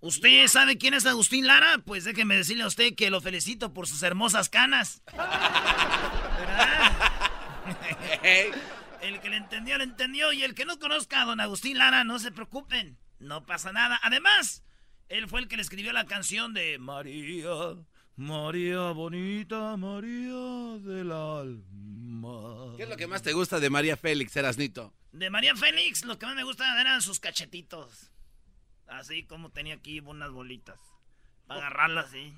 ¿Usted sabe quién es Agustín Lara? Pues déjeme decirle a usted que lo felicito por sus hermosas canas. ¿Verdad? El que le entendió, le entendió. Y el que no conozca a don Agustín Lara, no se preocupen. No pasa nada. Además, él fue el que le escribió la canción de María, María bonita, María del alma. ¿Qué es lo que más te gusta de María Félix, Erasnito? De María Félix, lo que más me gusta eran sus cachetitos. Así como tenía aquí unas bolitas. Para agarrarlas así.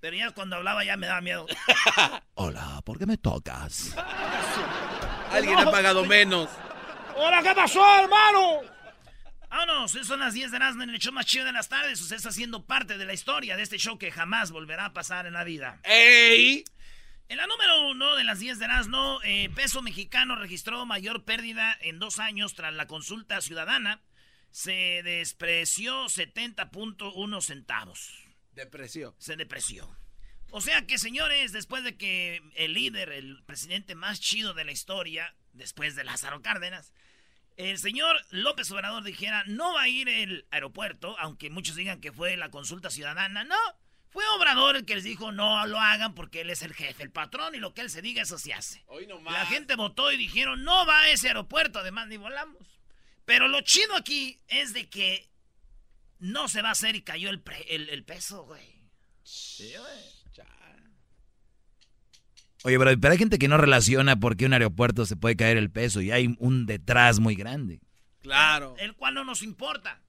Pero ya cuando hablaba ya me daba miedo. Hola, ¿por qué me tocas? Alguien ha pagado menos. ¡Hola, qué pasó, hermano! Vámonos, son las 10 de Erasmo en el show más chido de las tardes. Usted está siendo parte de la historia de este show que jamás volverá a pasar en la vida. ¡Ey! En la número uno de las 10 de Erasmo, eh, peso mexicano registró mayor pérdida en dos años tras la consulta ciudadana. Se despreció 70.1 centavos. Depreció. Se depreció. O sea que, señores, después de que el líder, el presidente más chido de la historia, después de Lázaro Cárdenas, el señor López Obrador dijera, no va a ir el aeropuerto, aunque muchos digan que fue la consulta ciudadana, no. Fue Obrador el que les dijo, no lo hagan porque él es el jefe, el patrón, y lo que él se diga, eso se hace. Hoy. La gente votó y dijeron, no va a ese aeropuerto, además ni volamos. Pero lo chido aquí es de que no se va a hacer y cayó el, pre- el, el peso, güey. Sí, güey. Oye, pero, pero hay gente que no relaciona por qué un aeropuerto se puede caer el peso y hay un detrás muy grande. Claro. El cual no nos importa.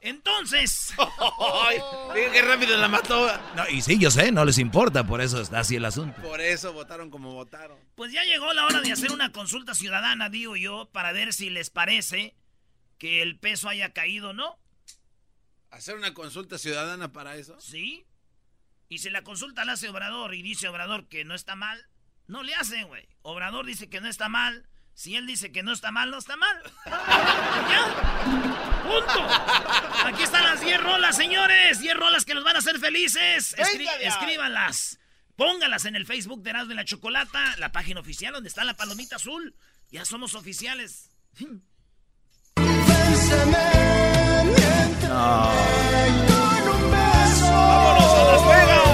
Entonces, Ay, qué rápido la mató. No, y sí, yo sé, no les importa, por eso está así el asunto. Por eso votaron como votaron. pues ya llegó la hora de hacer una consulta ciudadana, digo yo, para ver si les parece que el peso haya caído o no. ¿Hacer una consulta ciudadana para eso? ¿Sí? Y si la consulta la hace Obrador y dice Obrador que no está mal, no le hacen, güey. Obrador dice que no está mal. Si él dice que no está mal, no está mal. ¡Ya! ¡Punto! Aquí están las 10 rolas, señores. 10 rolas que nos van a hacer felices. Escri- escríbanlas. Póngalas en el Facebook de Erasmo y la Chocolata, la página oficial donde está la palomita azul. Ya somos oficiales. ¡Vámonos a Las Vegas!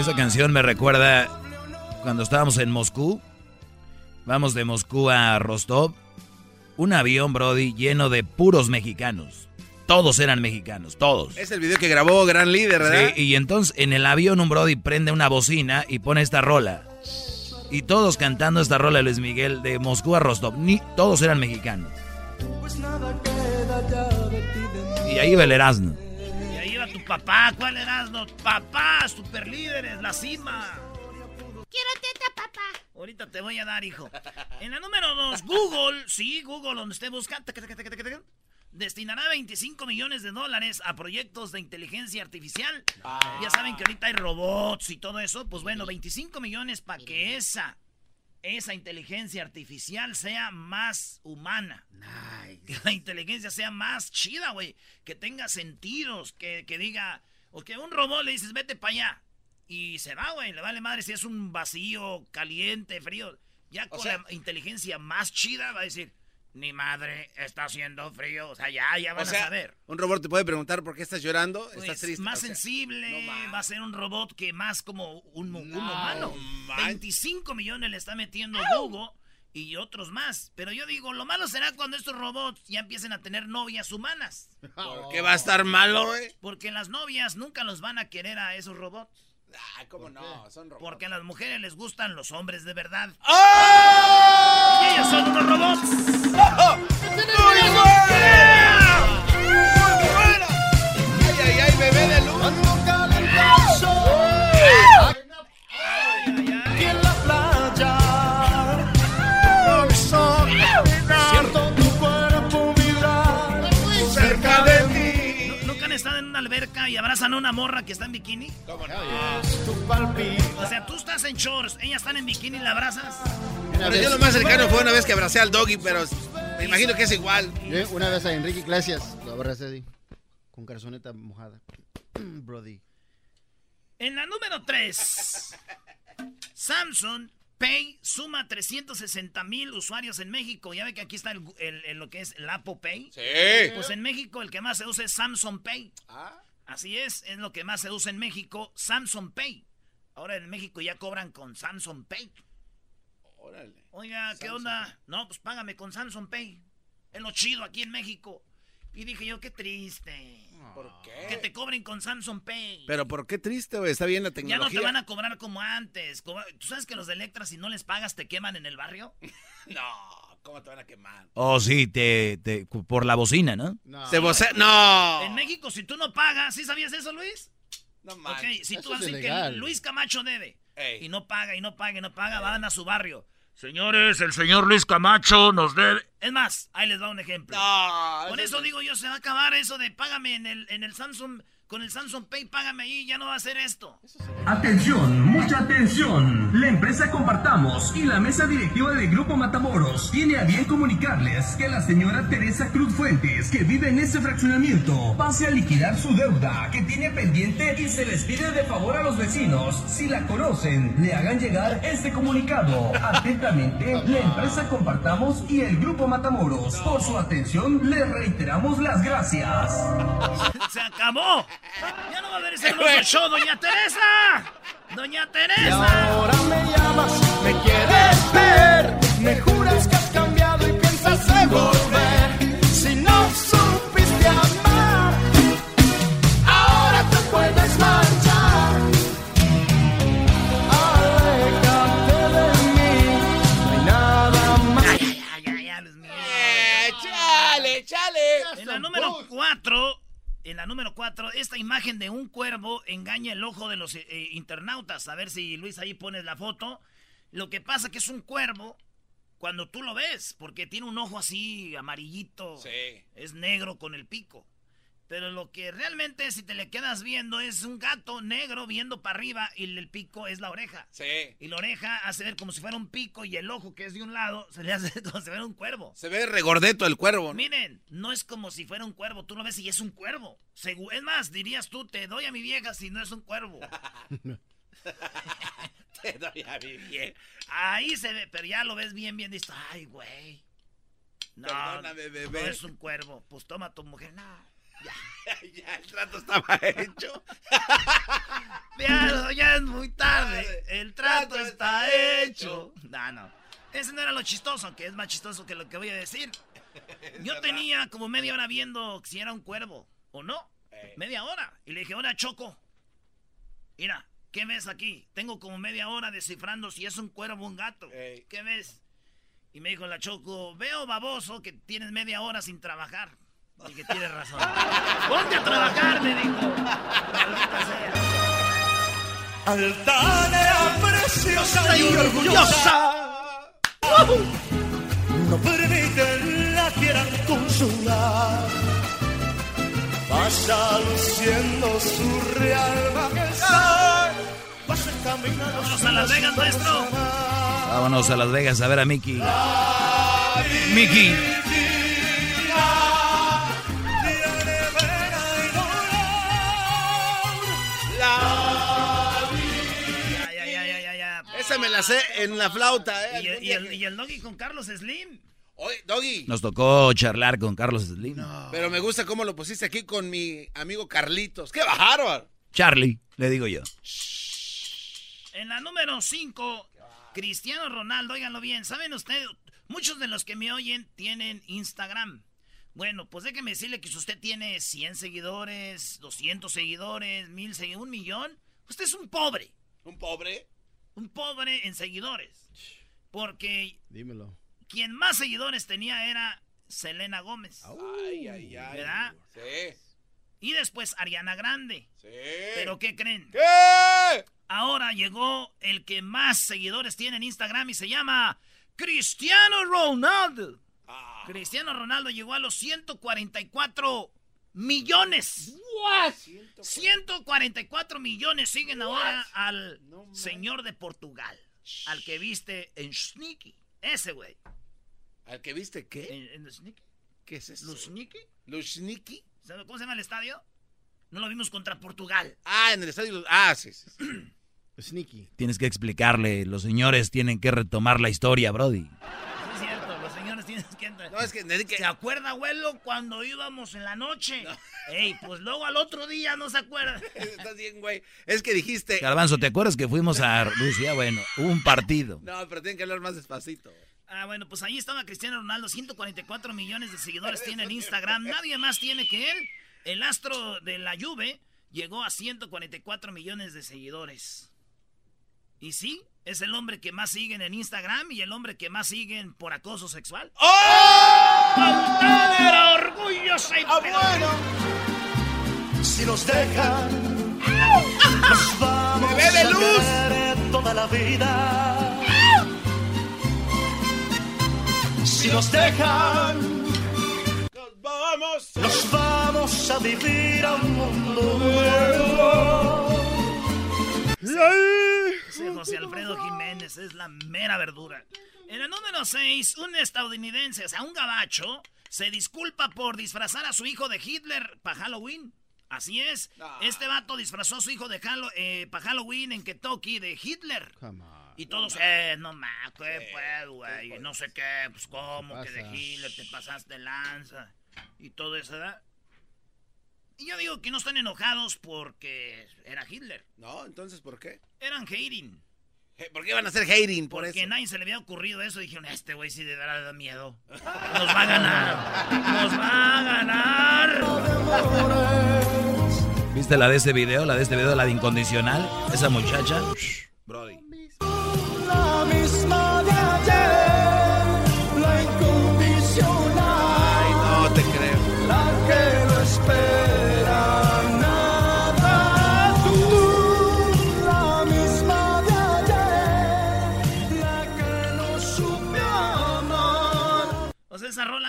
Esa canción me recuerda cuando estábamos en Moscú. Vamos de Moscú a Rostov. Un avión, Brody, lleno de puros mexicanos. Todos eran mexicanos, todos. Es el video que grabó Gran Líder, ¿verdad? Sí, y entonces en el avión un Brody prende una bocina y pone esta rola. Y todos cantando esta rola de Luis Miguel de Moscú a Rostov. Ni, todos eran mexicanos. Y ahí va el Erasmo. Papá. ¿Cuál Erasmo? Papá, super líderes, la cima. Quiero teta, papá. Ahorita te voy a dar, hijo. En la número dos, Google. Sí, Google, donde usted busca. taca, taca, taca, taca, taca. destinará 25 millones de dólares a proyectos de inteligencia artificial. Ya saben que ahorita hay robots y todo eso. Pues bueno, 25 millones para que esa, esa inteligencia artificial sea más humana. Que la inteligencia sea más chida, güey. Que tenga sentidos, que, que diga... O que a un robot le dices, vete para allá. Y se va, güey. Le vale madre si es un vacío, caliente, frío. Ya con la inteligencia más chida va a decir, ni madre, está haciendo frío. O sea, ya, ya van a saber. Un robot te puede preguntar por qué estás llorando, estás Pues, triste. Más O sea, sensible, no va a ser un robot que más como un, un No, humano. man. 25 millones le está metiendo Google y otros más. Pero yo digo, lo malo será cuando estos robots ya empiecen a tener novias humanas. ¿Por qué va a estar malo, güey? Porque las novias nunca los van a querer a esos robots. Ah, ¿cómo no? Son robots. Porque a las mujeres les gustan los hombres de verdad. ¡Oh! Y ellos son unos robots. ¡Ay, ay, ay, bebé de luz! en y abrazan a una morra que está en bikini? ¿Cómo no? O sea, tú estás en shorts, ellas están en bikini y la abrazas. Pero yo lo más cercano fue una vez que abracé al doggy, pero me imagino que es igual. Yo una vez a Enrique Iglesias lo abracé así, con calzoneta mojada. Brody. En la número 3, Samsung Pay suma 360 mil usuarios en México. Ya ve que aquí está el, el- el- lo que es el Apple Pay. Sí. Pues en México el que más se usa es Samsung Pay. Ah, Así es, es lo que más se usa en México, Samsung Pay. Ahora en México ya cobran con Samsung Pay. órale. Oiga, ¿qué onda? No, pues págame con Samsung Pay. Es lo chido aquí en México. Y dije yo, qué triste. ¿Por Que qué? te cobren con Samsung Pay. Pero ¿por qué triste, güey? Está bien la ya tecnología. no te van a cobrar como antes. ¿Tú sabes que los de Electra, si no les pagas, te queman en el barrio? No, ¿cómo te van a quemar? Oh, sí, te, te- por la bocina, ¿no? No. Se voce- ¡No! En México, si tú no pagas, ¿sí sabías eso, Luis? No Ok, manches. si Eso tú es haces que. Luis Camacho debe Ey. y no paga y no paga y no paga, van a su barrio. Señores, el señor Luis Camacho nos debe. Es más, ahí les va un ejemplo. No. Por eso digo yo, se va a acabar eso de págame en el, en el Samsung, con el Samsung Pay, págame ahí, ya no va a hacer esto. Atención, mucha atención. La empresa Compartamos y la mesa directiva del Grupo Matamoros tiene a bien comunicarles que la señora Teresa Cruz Fuentes, que vive en ese fraccionamiento, pase a liquidar su deuda que tiene pendiente y se les pide de favor a los vecinos, si la conocen, le hagan llegar este comunicado. Atentamente, la empresa Compartamos y el Grupo Matamoros. Por su atención, les reiteramos las gracias. ¡Se acabó! ¡Ya no va a haber ese hermoso show, doña Teresa! ¡Doña Y Teresa! ahora me llamas, me quieres ver. Me juras que has cambiado y piensas en volver. Si no supiste amar, ahora te puedes marchar. Aléjate de mí, no hay nada más. ¡Ay, ay, ay, ay, mío! Eh, ¡Chale, chale! En la número 4, en la número 4, esta imagen de un cuervo engaña el ojo de los eh, eh, internautas. A ver si Luis ahí pones la foto. Lo que pasa que es un cuervo cuando tú lo ves, porque tiene un ojo así amarillito. Sí. Es negro con el pico. Pero lo que realmente si te le quedas viendo es un gato negro viendo para arriba y el pico es la oreja. Sí. Y la oreja hace ver como si fuera un pico y el ojo que es de un lado se le hace como si fuera un cuervo. Se ve regordeto el cuervo. ¿no? Miren, no es como si fuera un cuervo. Tú lo ves y es un cuervo. Es más, dirías tú, te doy a mi vieja si no es un cuervo. Te doy a mi vieja. Ahí se ve, pero ya lo ves bien, bien. Dices, ay, güey. No, Perdóname, no bebé. es un cuervo. Pues toma a tu mujer. No. ya, el trato estaba hecho. Ya, ya es muy tarde. El trato Trato está está hecho. No, no. Ese no era lo chistoso, que es más chistoso que lo que voy a decir. Yo tenía como media hora viendo si era un cuervo o no. Ey. Media hora. Y le dije, hola, Choco. Mira, ¿qué ves aquí? Tengo como media hora descifrando si es un cuervo o un gato. ¿Qué ves? Y me dijo la Choco, veo baboso que tienes media hora sin trabajar. Y que tienes razón. Ponte a trabajar, me dijo. Altanera preciosa y orgullosa. No permiten la quieran consolar. Vaya luciendo su real majestad. Vaya caminando. Vámonos a Las Vegas, maestro. Vámonos a Las Vegas a ver a Mickey. Mickey. Esa me la sé en la flauta, ¿eh? Y, el- y el, y el doggy con Carlos Slim. Oye, Doggy. Nos tocó charlar con Carlos Slim. Pero me gusta cómo lo pusiste aquí con mi amigo Carlitos. ¡Qué bárbaro! Charlie, le digo yo. En la número 5, Cristiano Ronaldo, óiganlo bien, ¿saben ustedes? Muchos de los que me oyen tienen Instagram. Bueno, pues déjeme decirle que si usted tiene 100 seguidores, 200 seguidores, 1000 seguidores, un millón, usted es un pobre. ¿Un pobre? Un pobre en seguidores. Porque Dímelo. quien más seguidores tenía era Selena Gómez. Ay, ay, ay. ¿Verdad? Sí. Y después Ariana Grande. Sí. ¿Pero qué creen? ¿Qué? Ahora llegó el que más seguidores tiene en Instagram y se llama Cristiano Ronaldo. Ah. Cristiano Ronaldo llegó a los 144 millones. 144 millones siguen ahora al señor de Portugal. Al que viste en Sneaky. Ese güey. ¿Al que viste qué? ¿En, en Sneaky? ¿Qué es eso? ¿Los Sneaky? ¿Lushniki? ¿Sabe ¿Cómo se llama el estadio? No lo vimos contra Portugal. Ah, en el estadio. Ah, sí. sí, sí. Sneaky. Tienes que explicarle, los señores tienen que retomar la historia, Brody. Que entrar. No, es que, es que- ¿Se acuerda, abuelo, cuando íbamos en la noche? Ey, pues luego al otro día no se acuerda. Estás bien, güey. Es que dijiste. Garbanzo, ¿te acuerdas que fuimos a Rusia? Bueno, hubo un partido. No, pero tienen que hablar más despacito. Ah, bueno, pues ahí estaba Cristiano Ronaldo, 144 millones de seguidores tiene en Instagram, nadie más tiene que él. El astro de la Juve llegó a 144 millones de seguidores. Y sí, es el hombre que más siguen en Instagram y el hombre que más siguen por acoso sexual. ¡Oh! era orgullosa y bueno. Si nos dejan, nos vamos ¡Bebé de a luz! querer toda la vida. Si nos dejan, Nos vamos. nos vamos a vivir a un mundo nuevo. Sí, José Alfredo Jiménez es la mera verdura. En la número 6, un estadounidense, o sea, un gabacho, se disculpa por disfrazar a su hijo de Hitler para Halloween. Así es. Este vato disfrazó a su hijo de para Halloween en Kentucky de Hitler. Come on. Y todos, eh, no más, ¿qué pues, güey? No sé qué, pues, ¿cómo que de? Hitler te pasaste lanza? Y todo eso, ¿verdad? Y yo digo que no están enojados porque era Hitler. No, entonces, ¿por qué? Eran hating. ¿Por qué van a hacer hating por Porque eso? a nadie se le había ocurrido eso. Dijeron, este güey sí de verdad da miedo. Nos va a ganar. Nos va a ganar. ¿Viste la de ese video? La de este video, la de incondicional. Esa muchacha. Brody.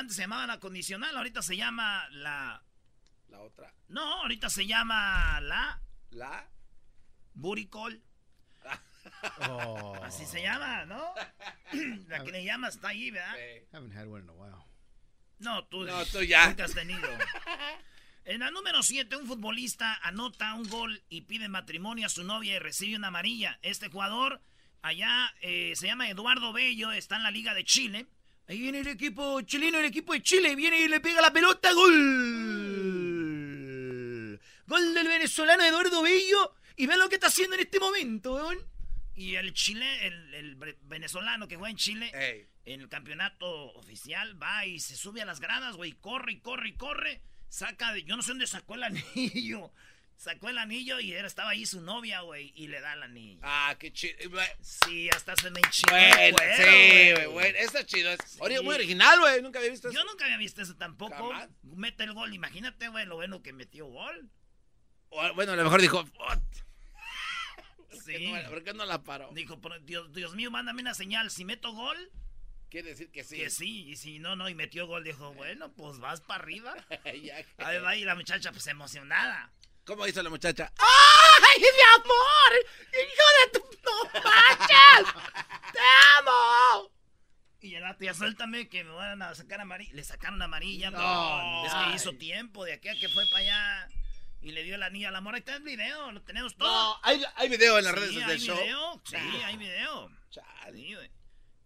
Antes se llamaba la condicional. Ahorita se llama la... La otra. No, ahorita se llama la... La. Buricol. Oh, Así se llama, ¿no? La que le llamas está ahí, ¿verdad? haven't had one in a while. No, tú, No, tú ya. nunca has tenido. En la número 7, un futbolista anota un gol y pide matrimonio a su novia y recibe una amarilla. Este jugador allá eh, se llama Eduardo Bello, está en la Liga de Chile. Ahí viene el equipo chileno, el equipo de Chile, viene y le pega la pelota, gol. Gol del venezolano Eduardo Bello. Y ven lo que está haciendo en este momento, weón. Y el Chile, el, venezolano que juega en Chile, Ey. en el campeonato oficial, va y se sube a las gradas, güey, corre y corre y corre. Saca de, yo no sé dónde sacó el anillo. Sacó el anillo y era, estaba ahí su novia, güey, y le da el anillo. Ah, qué chido. Sí, hasta se me enchiló Bueno, cuero, sí, güey. güey, está chido. Es muy original, güey. Nunca había visto eso. Yo nunca había visto eso tampoco. Jamás. Mete el gol, imagínate, güey, lo bueno que metió gol. O, Bueno, a lo mejor dijo. "Oh, Sí. ¿por qué no- ¿Por qué no la paró? Dijo, "Pero, Dios, Dios mío, mándame una señal. Si meto gol, Quiere decir que sí. Que sí, y si no, no, y metió gol, dijo, bueno, pues vas para arriba. Ya que- Ahí va, y la muchacha, pues emocionada. ¿Cómo hizo la muchacha? ¡Ay, mi amor! ¡Hijo de tu... ¡No manches! ¡Te amo! Y el ya suéltame que me van a sacar amarilla. Le sacaron amarilla. No, pero es que hizo tiempo de aquí a que fue para allá. Y le dio la niña al amor. Ahí está el video, lo tenemos todo. No, hay, hay video en las Sí, redes del show. Sí, hay video. Chale. Sí, güey.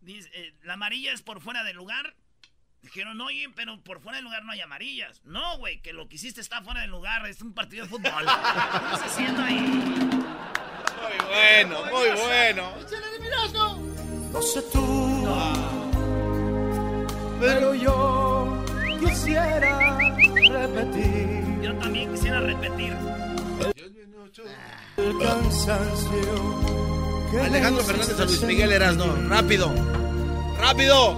Dice, eh, la amarilla es por fuera del lugar. Dijeron, oye, pero por fuera del lugar no hay amarillas. No, güey, que lo que hiciste está fuera del lugar. Es un partido de fútbol. ¿Qué estás haciendo ahí? Muy bueno, muy bueno. No sé tú, pero yo quisiera repetir Yo también quisiera repetir. el cansancio. que Alejandro Fernández a Luis Miguel Erasno. Rápido. Rápido.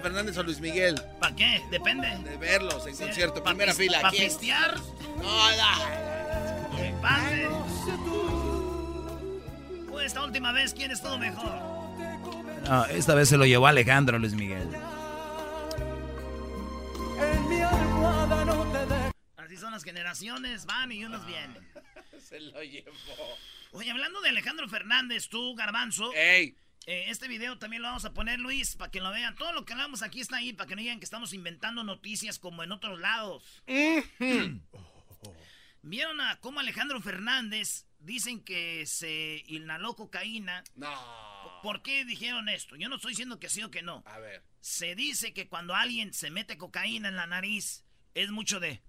Alejandro Fernández a Luis Miguel. ¿Para qué? Depende. De verlos en concierto. Pa' Primera fila. pa' ¿Quién? pistear. No, no. Pues esta última vez, ¿quién estuvo mejor? No, esta vez se lo llevó Alejandro Luis Miguel. En mi almohada no te dejo. Así son las generaciones, van y unos vienen. Se lo llevó. Oye, hablando de Alejandro Fernández, tú, Garbanzo, Ey. Eh, este video también lo vamos a poner, Luis, para que lo vean. Todo lo que hablamos aquí está ahí, para que no digan que estamos inventando noticias como en otros lados. ¿Vieron a cómo Alejandro Fernández dicen que se inhaló cocaína? No. ¿Por qué dijeron esto? Yo no estoy diciendo que sí o que no. A ver. Se dice que cuando alguien se mete cocaína en la nariz, es mucho de...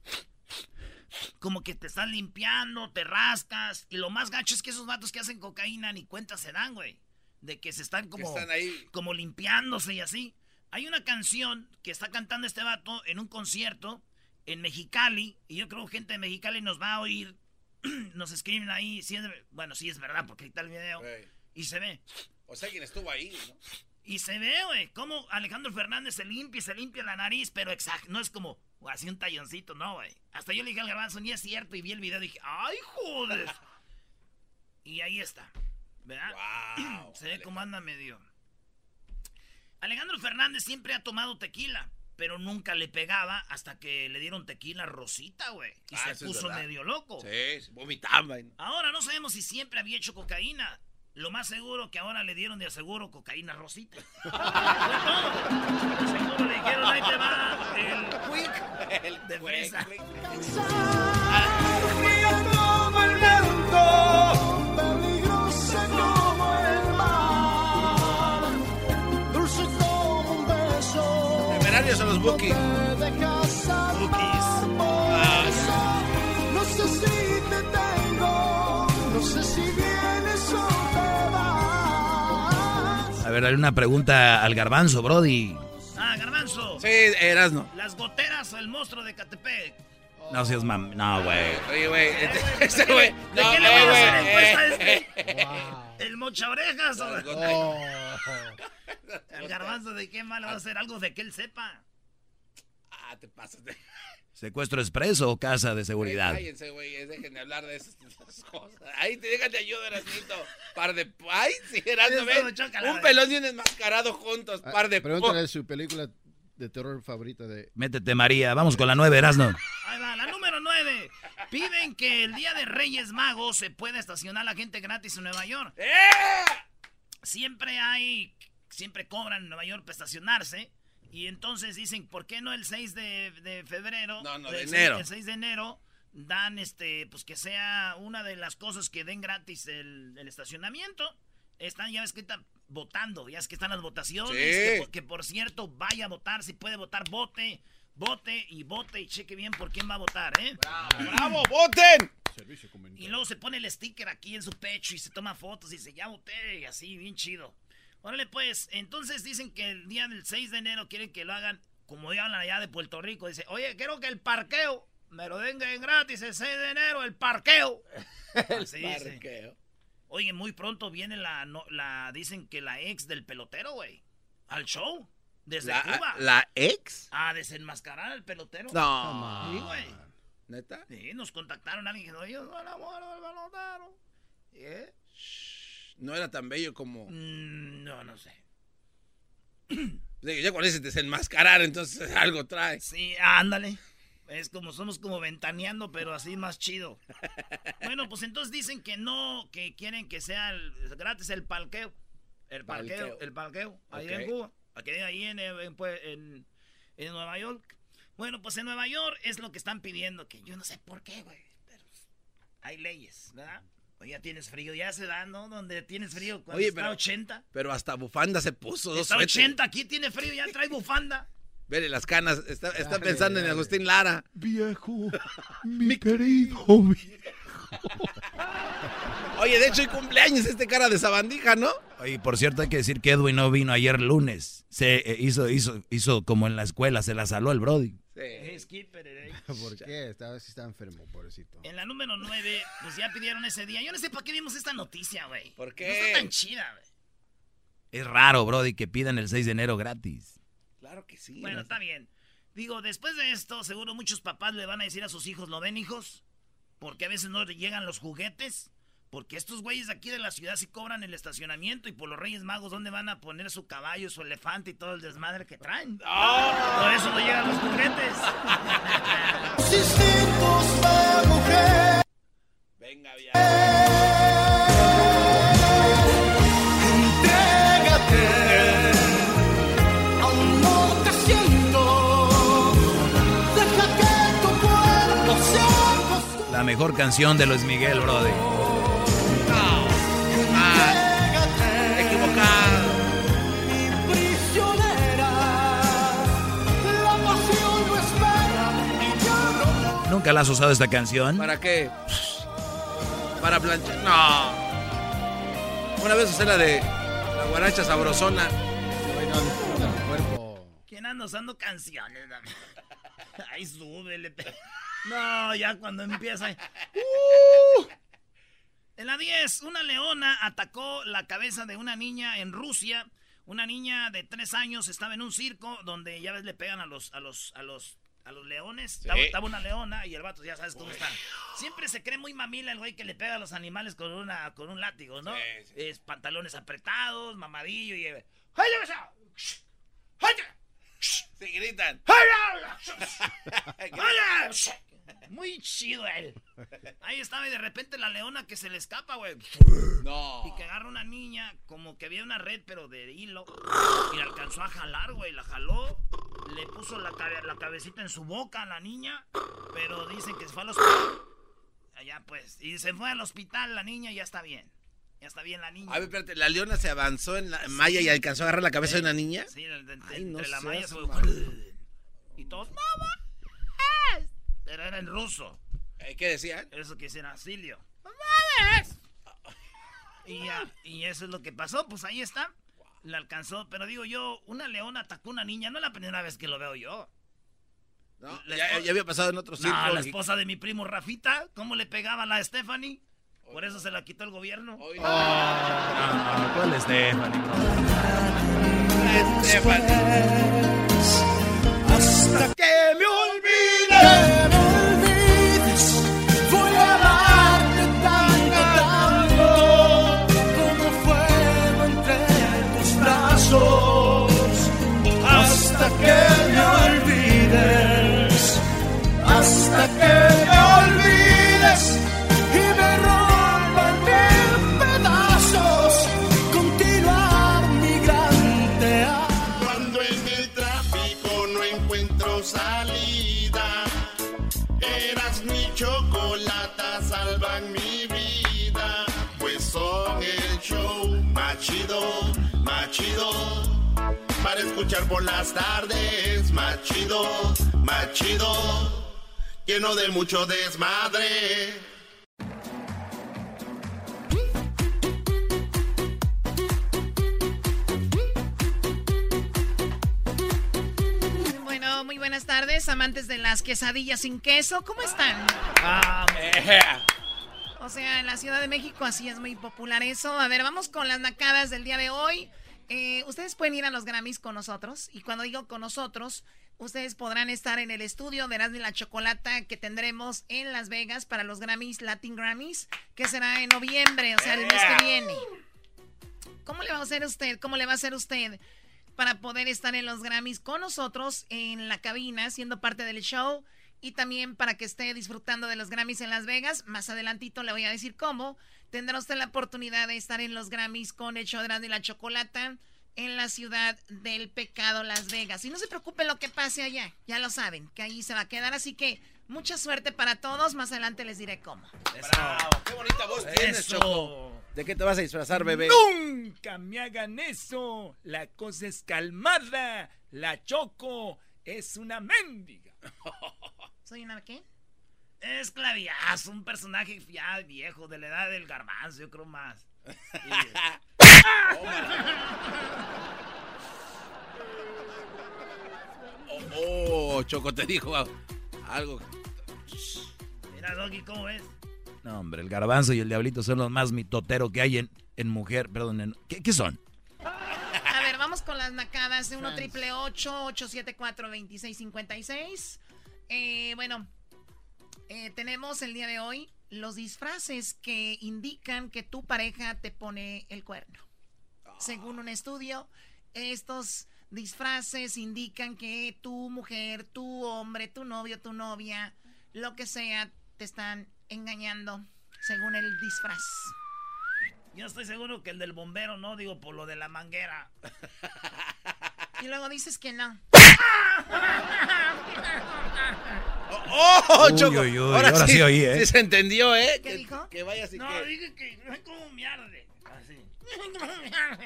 Como que te estás limpiando, te rascas. Y lo más gacho es que esos vatos que hacen cocaína ni cuenta se dan, güey. De que se están como, están ahí. como limpiándose y así. Hay una canción que está cantando este vato en un concierto en Mexicali. Y yo creo que gente de Mexicali nos va a oír. nos escriben ahí. Si es, bueno, sí es verdad, porque ahí está el video. Y se ve. O sea, quien estuvo ahí, ¿no? Y se ve, güey, cómo Alejandro Fernández se limpia y se limpia la nariz, pero exacto, no es como o así un talloncito, no, güey. Hasta yo le dije al garbanzo, ni es cierto, y vi el video y dije, ¡ay, joder! y ahí está, ¿verdad? Wow. se ve cómo anda medio. Alejandro Fernández siempre ha tomado tequila, pero nunca le pegaba hasta que le dieron tequila rosita, güey. Y Ah, se puso medio loco. Sí, se vomitaba. Ahora no sabemos si siempre había hecho cocaína. Lo más seguro que ahora le dieron de aseguro cocaína rosita. Fue todo. Seguro le dijeron, ahí te va el quick El de fresa. El viento, Temerarios a los Buki. Te dejas atrapar. No sé si te tengo, no sé si vienes o te vas. A ver, hay una pregunta al garbanzo, Brody. Ah, garbanzo. Sí, Erasno. Las goteras o el monstruo de Catepec. No seas mam... No, güey. Oye, güey. este- Ese güey. ¿De No, qué le eh, van a hacer encuesta a eh, este? ¿El mocha orejas Oh. el garbanzo de qué mal va a hacer algo de que él sepa? Ah, te pasas de... ¿Secuestro expreso o casa de seguridad? Cállense, güey. Dejen de hablar de esas, de esas cosas. Ahí te déjate ayuda, Erasnito. Par de... Ay, sí, la Un pelón y un enmascarado juntos. Ah, Par de... Pregúntale su película de terror favorita de... Métete, María. Vamos con la nueve, Erasno. Ahí va, la número 9. Piden que el día de Reyes Magos se pueda estacionar la gente gratis en Nueva York. ¡Eh! Siempre hay, siempre cobran en Nueva York para estacionarse. Y entonces dicen, ¿por qué no el 6 de, de febrero? No, no, El de seis- enero. El 6 de enero dan, este, pues que sea una de las cosas que den gratis el, el estacionamiento. Están, ya ves que están votando, ya es que están las votaciones. Sí. Que, por- que por cierto, vaya a votar, si puede votar, vote, vote y vote y cheque bien por quién va a votar, ¿eh? ¡Bravo, voten! Y luego se pone el sticker aquí en su pecho y se toma fotos y dice, ya voté, y así, bien chido. Órale, pues, entonces dicen que el día del 6 de enero quieren que lo hagan como ya hablan allá de Puerto Rico. Dice, oye, quiero que el parqueo me lo den en gratis el 6 de enero, el parqueo. Así dice. Parqueo. Oye, muy pronto viene la, no- la, dicen que la ex del pelotero, güey, al show, desde La, Cuba. ¿La ex? A desenmascarar al pelotero. No. Sí, güey. ¿Neta? Sí, nos contactaron a alguien que dijo, yo soy la mujer del pelotero. ¿Eh? No era tan bello como... Mm, No, no sé. Ya con ese desenmascarar, entonces algo trae. Sí, ándale. Es como somos como ventaneando, pero así más chido. Bueno, pues entonces dicen que no, que quieren que sea el- gratis el palqueo. El palqueo, Palqueo. el palqueo, ahí en Cuba. Aquí, ahí en, en, pues, en- en Nueva York. Bueno, pues en Nueva York es lo que están pidiendo, que yo no sé por qué, güey. Pero pues, hay leyes, ¿verdad? O ya tienes frío, ya se da, ¿no? Donde tienes frío, cuando Oye, está pero- 80. Pero hasta bufanda se puso. Está suéteres. 80, aquí tiene frío, ya trae bufanda. Vele las canas. Está, está Dale, pensando en. Agustín Lara. Viejo, mi querido viejo. Oye, de hecho, hay cumpleaños este cara de sabandija, ¿no? Oye, por cierto, hay que decir que Edwin no vino ayer lunes. Se eh, hizo, hizo, hizo como en la escuela, se la saló el Brody. Eh, Skipper, eh. ¿Por qué? Estaba, sí está enfermo, pobrecito. En la número 9, pues ya pidieron ese día. Yo no sé para qué vimos esta noticia, güey. ¿Por No qué? está tan chida, güey. Es raro, Brody, que pidan el 6 de enero gratis. Claro que sí. Bueno, está bien. Digo, después de esto, seguro muchos papás le van a decir a sus hijos, ¿lo ven, hijos? Porque a veces no le llegan los juguetes. Porque estos güeyes de aquí de la ciudad sí cobran el estacionamiento y por los Reyes Magos, ¿dónde van a poner su caballo, su elefante y todo el desmadre que traen? Por eso no llegan los juguetes. Instintos de mujer. Venga, ya. Entrégate a un amor que siento. Deja que tu cuerpo se acostumbre. La mejor canción de Luis Miguel, Brody. ¿Nunca la has usado esta canción? ¿Para qué? Para planchar. No. Una vez usé la de la guaracha sabrosona. ¿Quién anda usando canciones? Ay, súbele. No, ya cuando empieza. ¡Uh! En la 10, una leona atacó la cabeza de una niña en Rusia. Una niña de 3 años estaba en un circo donde ya ves le pegan a los a los a los a los leones. Estaba, estaba una leona y el vato ya sabes cómo está. Siempre se cree muy mamila el güey que le pega a los animales con una con un látigo, ¿no? Sí, sí. Es pantalones apretados, mamadillo y. Se gritan. Muy chido él. Ahí estaba y de repente la leona que se le escapa, güey. No. Y que agarra una niña, como que había una red, pero de hilo. Y la alcanzó a jalar, güey. La jaló. Le puso la, cabe- la cabecita en su boca a la niña. Pero dicen que se fue al hospital. Allá pues. Y se fue al hospital la niña y ya está bien. Ya está bien la niña. A ver, espérate, la leona se avanzó en la malla y alcanzó a agarrar la cabeza de una niña. Sí, de- de- Ay, no entre la malla se fue. Y todos, ¡Mamá! Pero era en ruso. Eh, ¿Qué decían? Eso que dicen Asilio. Y, ya, y eso es lo que pasó, pues ahí está. La alcanzó, pero digo yo, una leona atacó a una niña, no es la primera vez que lo veo yo. Ya, había pasado en otro circo. No, la esposa de mi primo Rafita, ¿cómo le pegaba a la Stephanie? Por eso se la quitó el gobierno. Hoy no. Ah, ¿Cuál es Stephanie? Hasta que me olvides, hasta que me olvides y me rompan mil pedazos. Continuar mi gran teatro. Cuando en el tráfico no encuentro salida, eras mi chocolata, salvan mi vida. Pues son el show más chido, más chido. Para escuchar por las tardes, más chido, más chido. Lleno de mucho desmadre. Bueno, muy buenas tardes, amantes de las quesadillas sin queso. ¿Cómo están? Ah, O sea, en la Ciudad de México así es muy popular eso. A ver, vamos con las nacadas del día de hoy. Eh, ustedes pueden ir a los Grammys con nosotros. Y cuando digo con nosotros, ustedes podrán estar en el estudio de y la Chocolata que tendremos en Las Vegas para los Grammys, Latin Grammys, que será en noviembre, o sea, el mes que viene. ¿Cómo le va a hacer usted? ¿Cómo le va a hacer usted? para poder estar en los Grammys con nosotros en la cabina, siendo parte del show. Y también para que esté disfrutando de los Grammys en Las Vegas. Más adelantito le voy a decir cómo. Tendrá usted la oportunidad de estar en los Grammys con el show de y la Chocolata en la ciudad del pecado, Las Vegas. Y no se preocupe lo que pase allá, ya lo saben, que ahí se va a quedar. Así que mucha suerte para todos. Más adelante les diré cómo. Bravo, qué bonita voz tienes, Choco. ¿De qué te vas a disfrazar, bebé? Nunca me hagan eso. La cosa es calmada. La Choco es una mendiga. ¿Soy una qué? Es claviazo, un personaje ya viejo, de la edad del garbanzo, yo creo más. oh, oh, Choco te dijo algo. Mira, Doggy, ¿cómo es? No, hombre, el garbanzo y el diablito son los más mitoteros que hay en, en mujer. Perdón, en, ¿qué, ¿qué, son? A ver, vamos con las nacadas. 1 triple 874 2656 eh, Bueno, eh, tenemos el día de hoy los disfraces que indican que tu pareja te pone el cuerno. Según un estudio, estos disfraces indican que tu mujer, tu hombre, tu novio, tu novia, lo que sea, te están engañando según el disfraz. Yo estoy seguro que el del bombero no, digo por lo de la manguera. Y luego dices que no. ¡Oh, oh Choco! Uy, uy, uy, ahora, ahora, sí, oí, ¿eh? Sí se entendió, ¿eh? ¿Qué que, dijo? Que vaya así no, que... dije que no es como miarde. Así.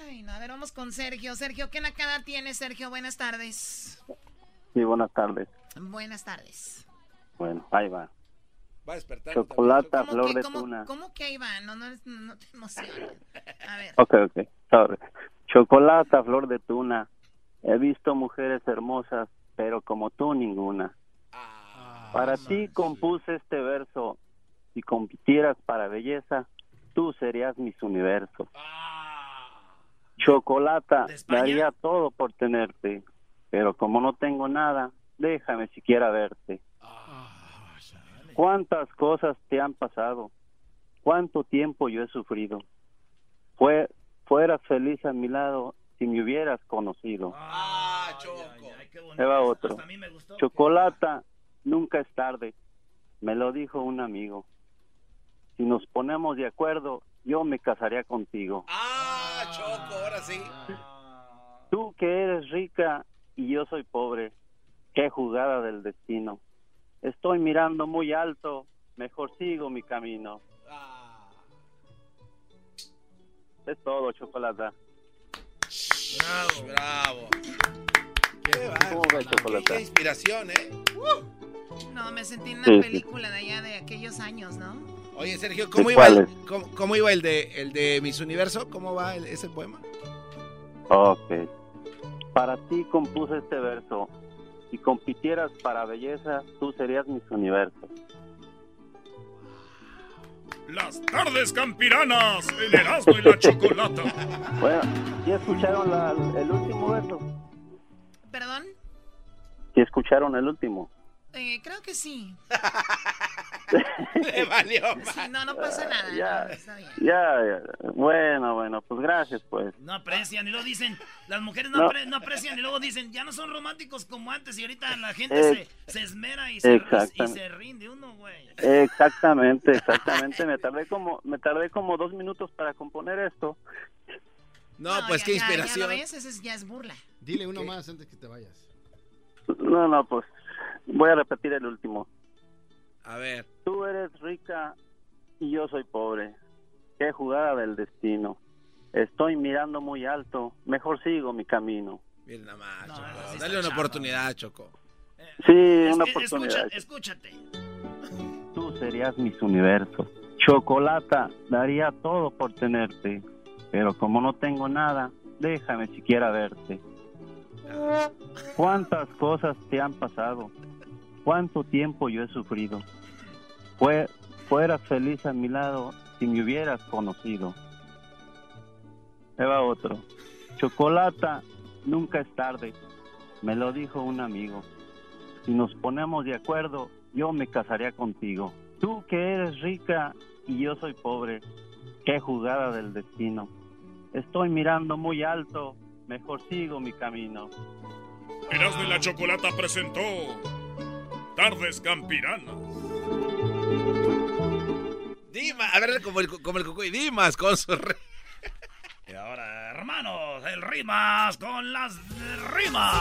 Ay, no, a ver, vamos con Sergio. Sergio, ¿qué nacada tienes, Sergio? Buenas tardes. Sí, buenas tardes. Buenas tardes. Bueno, ahí va. Va a despertar. Chocolata, ¿Cómo flor que, de cómo, tuna. ¿Cómo que ahí va? No, no, no te emociones. A ver. Ok, ok. Sorry. Chocolata, flor de tuna. He visto mujeres hermosas, pero como tú ninguna. Ah, para ti compuse este verso. Si compitieras para belleza, tú serías mis universos. Chocolata, daría todo por tenerte, pero como no tengo nada, déjame siquiera verte. ¿Cuántas cosas te han pasado? ¿Cuánto tiempo yo he sufrido? Fue, fueras feliz a mi lado si me hubieras conocido. Ah, Choco. Ahí va otro. Chocolata, nunca es tarde. Me lo dijo un amigo. Si nos ponemos de acuerdo, yo me casaría contigo. Ah, Choco, ahora sí. Tú que eres rica y yo soy pobre. Qué jugada del destino. Estoy mirando muy alto, mejor sigo mi camino. Es todo, chocolate. Bravo, bravo. Qué, ¿Cómo ves, chocolate? Qué inspiración, ¿eh? No, me sentí en una Sí, sí. película de allá de aquellos años, ¿no? Oye, Sergio, ¿cómo ¿De iba, el, cómo, cómo iba el de el de Miss Universo? ¿Cómo va el- ese poema? Ok. Para ti compuse este verso. Si compitieras para belleza, tú serías mis universos. Las tardes campiranas en Erasmo y la Chocolata. Bueno, ¿sí escucharon la- el último verso? ¿Perdón? ¿Sí escucharon el último? Eh, creo que sí. Le valió Sí, no, no pasa nada. Ya. no, está bien. Ya, ya. Bueno, bueno, pues gracias, pues. No aprecian y luego dicen, las mujeres no, No. apre- no aprecian y luego dicen, ya no son románticos como antes y ahorita la gente se, se esmera y se, y se rinde uno, güey. Exactamente, exactamente. Me tardé como, me tardé como dos minutos para componer esto. No, No, pues ya- qué ya- Ya, inspiración. ese es- ya es burla. Dile uno más antes que te vayas. No, no, pues voy a repetir el último. A ver. Tú eres rica y yo soy pobre. Qué jugada del destino. Estoy mirando muy alto. Mejor sigo mi camino. Miren nada más, No, sí Dale una oportunidad, Choco. Sí, Es- una es- oportunidad. escucha- escúchate. Tú serías mis universos. Chocolata, daría todo por tenerte. Pero como no tengo nada, déjame siquiera verte. ¿Cuántas cosas te han pasado? ¿Cuánto tiempo yo he sufrido? Fue, fueras feliz a mi lado si me hubieras conocido. Ahí va otro. Chocolata, nunca es tarde. Me lo dijo un amigo. Si nos ponemos de acuerdo, yo me casaría contigo. Tú que eres rica y yo soy pobre. Qué jugada del destino. Estoy mirando muy alto, mejor sigo mi camino. Erasmo y la Chocolata presentó Tardes Campiranas. Dimas, a ver, como el, como el cucuy, Dimas con su... re- Y ahora, hermanos, el rimas con las rimas.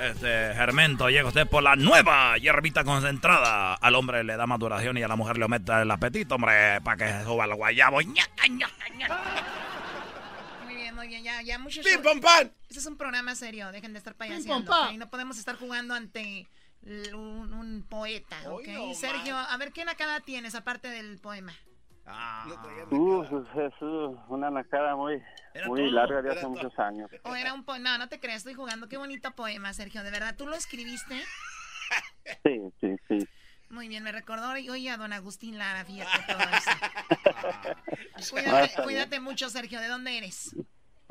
Este, Germento, llega usted por la nueva hierbita concentrada. Al hombre le da maduración y a la mujer le aumenta el apetito, hombre, para que se suba el guayabo. Muy bien, muy bien, ya, ya, muchachos. ¡Pim, pam, pan! Este es un programa serio, dejen de estar pam, payaseando, pam. ¿ok? No podemos estar jugando ante un, un poeta, ¿ok? no, Sergio, a ver, ¿qué nacada tienes aparte del poema? Uf, Jesús, una nacada muy, muy larga de hace muchos años. ¿O era un poema? No, no te creas, estoy jugando. Qué bonito poema, Sergio, de verdad. ¿Tú lo escribiste? Sí, sí, sí. Muy bien, me recordó hoy a don Agustín Lara, fíjate todo eso. Ah, Cuídate, cuídate mucho, Sergio. ¿De dónde eres?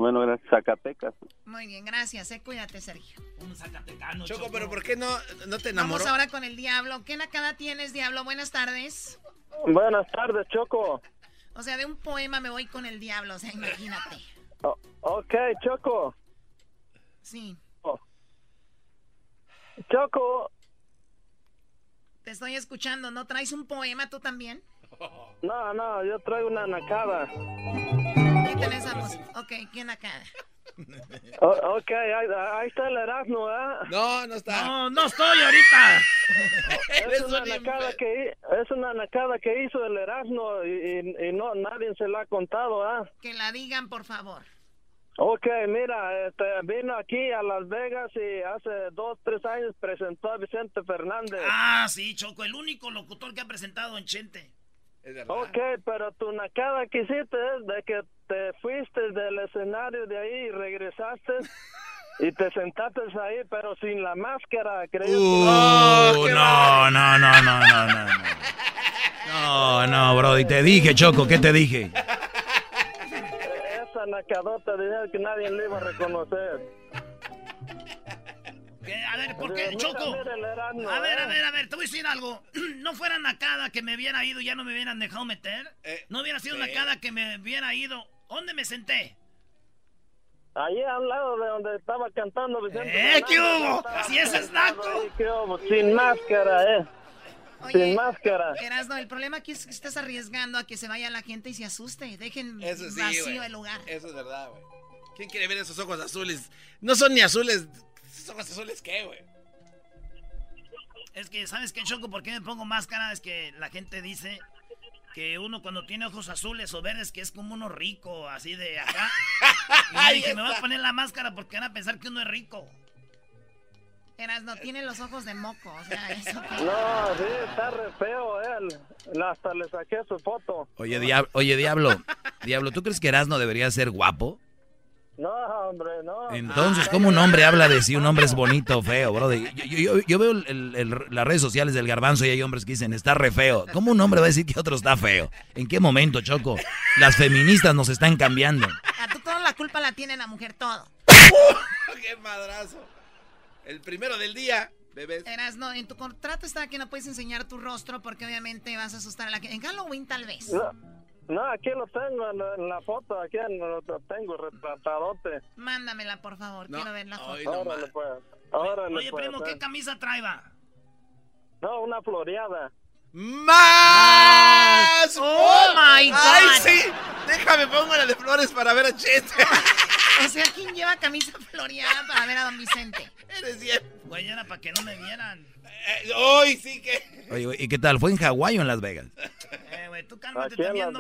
Bueno, gracias, Zacatecas. Muy bien, gracias, eh. Cuídate, Sergio. Un zacatecano, Choco, Choco. pero ¿por qué no, no te enamoró? Vamos ahora con el diablo. ¿Qué nacada tienes, diablo? Buenas tardes. Buenas tardes, Choco. O sea, de un poema me voy con el diablo, o sea, imagínate. O- ok, Choco. Sí, Choco, te estoy escuchando. ¿No traes un poema tú también? no, no, yo traigo una nacada. Música. Ok, ¿quién nacada? O- ok, ahí, ahí está el Erasmo, ¿eh? No, no está. No, no estoy ahorita. Es una, nacada que, es una nacada que hizo el Erasmo y, y- y no nadie se la ha contado, ¿ah? Que la digan, por favor. Ok, mira, este, vino aquí a Las Vegas y hace dos, tres años presentó a Vicente Fernández. Ah, sí, Choco, el único locutor que ha presentado en Chente. Es verdad. Ok, pero tu nacada que hiciste es de que te fuiste del escenario de ahí y regresaste y te sentaste ahí, pero sin la máscara, creo. Uh, Oh, qué no, no, no, no, no, no. No, no, Brody, te dije, Choco, ¿qué te dije? Esa nacadota de que nadie le iba a reconocer. ¿Qué? A ver, ¿por qué, Choco? A ver, ¿eh? a ver, a ver, te voy a decir algo. No fuera nacada que me hubiera ido y ya no me hubieran dejado meter. Eh, No hubiera sido nacada que me hubiera ido. ¿Dónde me senté? Allí al lado de donde estaba cantando Vicente ¡Eh, qué hubo! ¡Si ese es naco! ahí, ¿qué hubo? Sin máscara, ¿eh? Sin máscara. Erasno, el problema aquí es que estás arriesgando a que se vaya la gente y se asuste. Dejen Eso sí, vacío el lugar. Eso es verdad, güey. ¿Quién quiere ver esos ojos azules? No son ni azules. ¿Esos ojos azules qué, güey? Es que, ¿sabes qué, Choco? ¿Por qué me pongo máscara? Es que la gente dice que uno cuando tiene ojos azules o verdes que es como uno rico, así de acá. Y dije, me voy a poner la máscara porque van a pensar que uno es rico. Erasno, tiene los ojos de moco. O sea, eso. No, sí, está re feo él. Hasta le saqué su foto. Oye, diablo, oye, diablo, diablo, ¿tú crees que Erasmo debería ser guapo? No, hombre, no. Entonces, ¿cómo un hombre habla de si un hombre es bonito o feo, brother? Yo, yo- yo- yo veo el- el- las redes sociales del garbanzo y hay hombres que dicen, está re feo. ¿Cómo un hombre va a decir que otro está feo? ¿En qué momento, Choco? Las feministas nos están cambiando. A tú toda la culpa la tiene la mujer, todo. ¡Qué madrazo! El primero del día, bebés. Erasno, en tu contrato está que no puedes enseñar tu rostro porque obviamente vas a asustar a la gente. En Halloween tal vez. No, no, aquí lo tengo en la, en la foto, aquí en- lo tengo retratadote. Mándamela, por favor. No, Quiero ver la foto. hoy no Órale, pues. Órale, Oye, pues, primo, eh. ¿qué camisa trae, va? No, una floreada. ¡Más! ¡Oh, my God! ¡Ay, sí! Déjame pongo la de flores para ver a Chente. O sea, ¿quién lleva camisa floreada para ver a don Vicente? Eres bien. Güey, era para que no me vieran. Eh, ¡Hoy sí que! Oye, güey, ¿y qué tal? ¿Fue en Hawái o en Las Vegas? Eh, güey, tú cálmate también.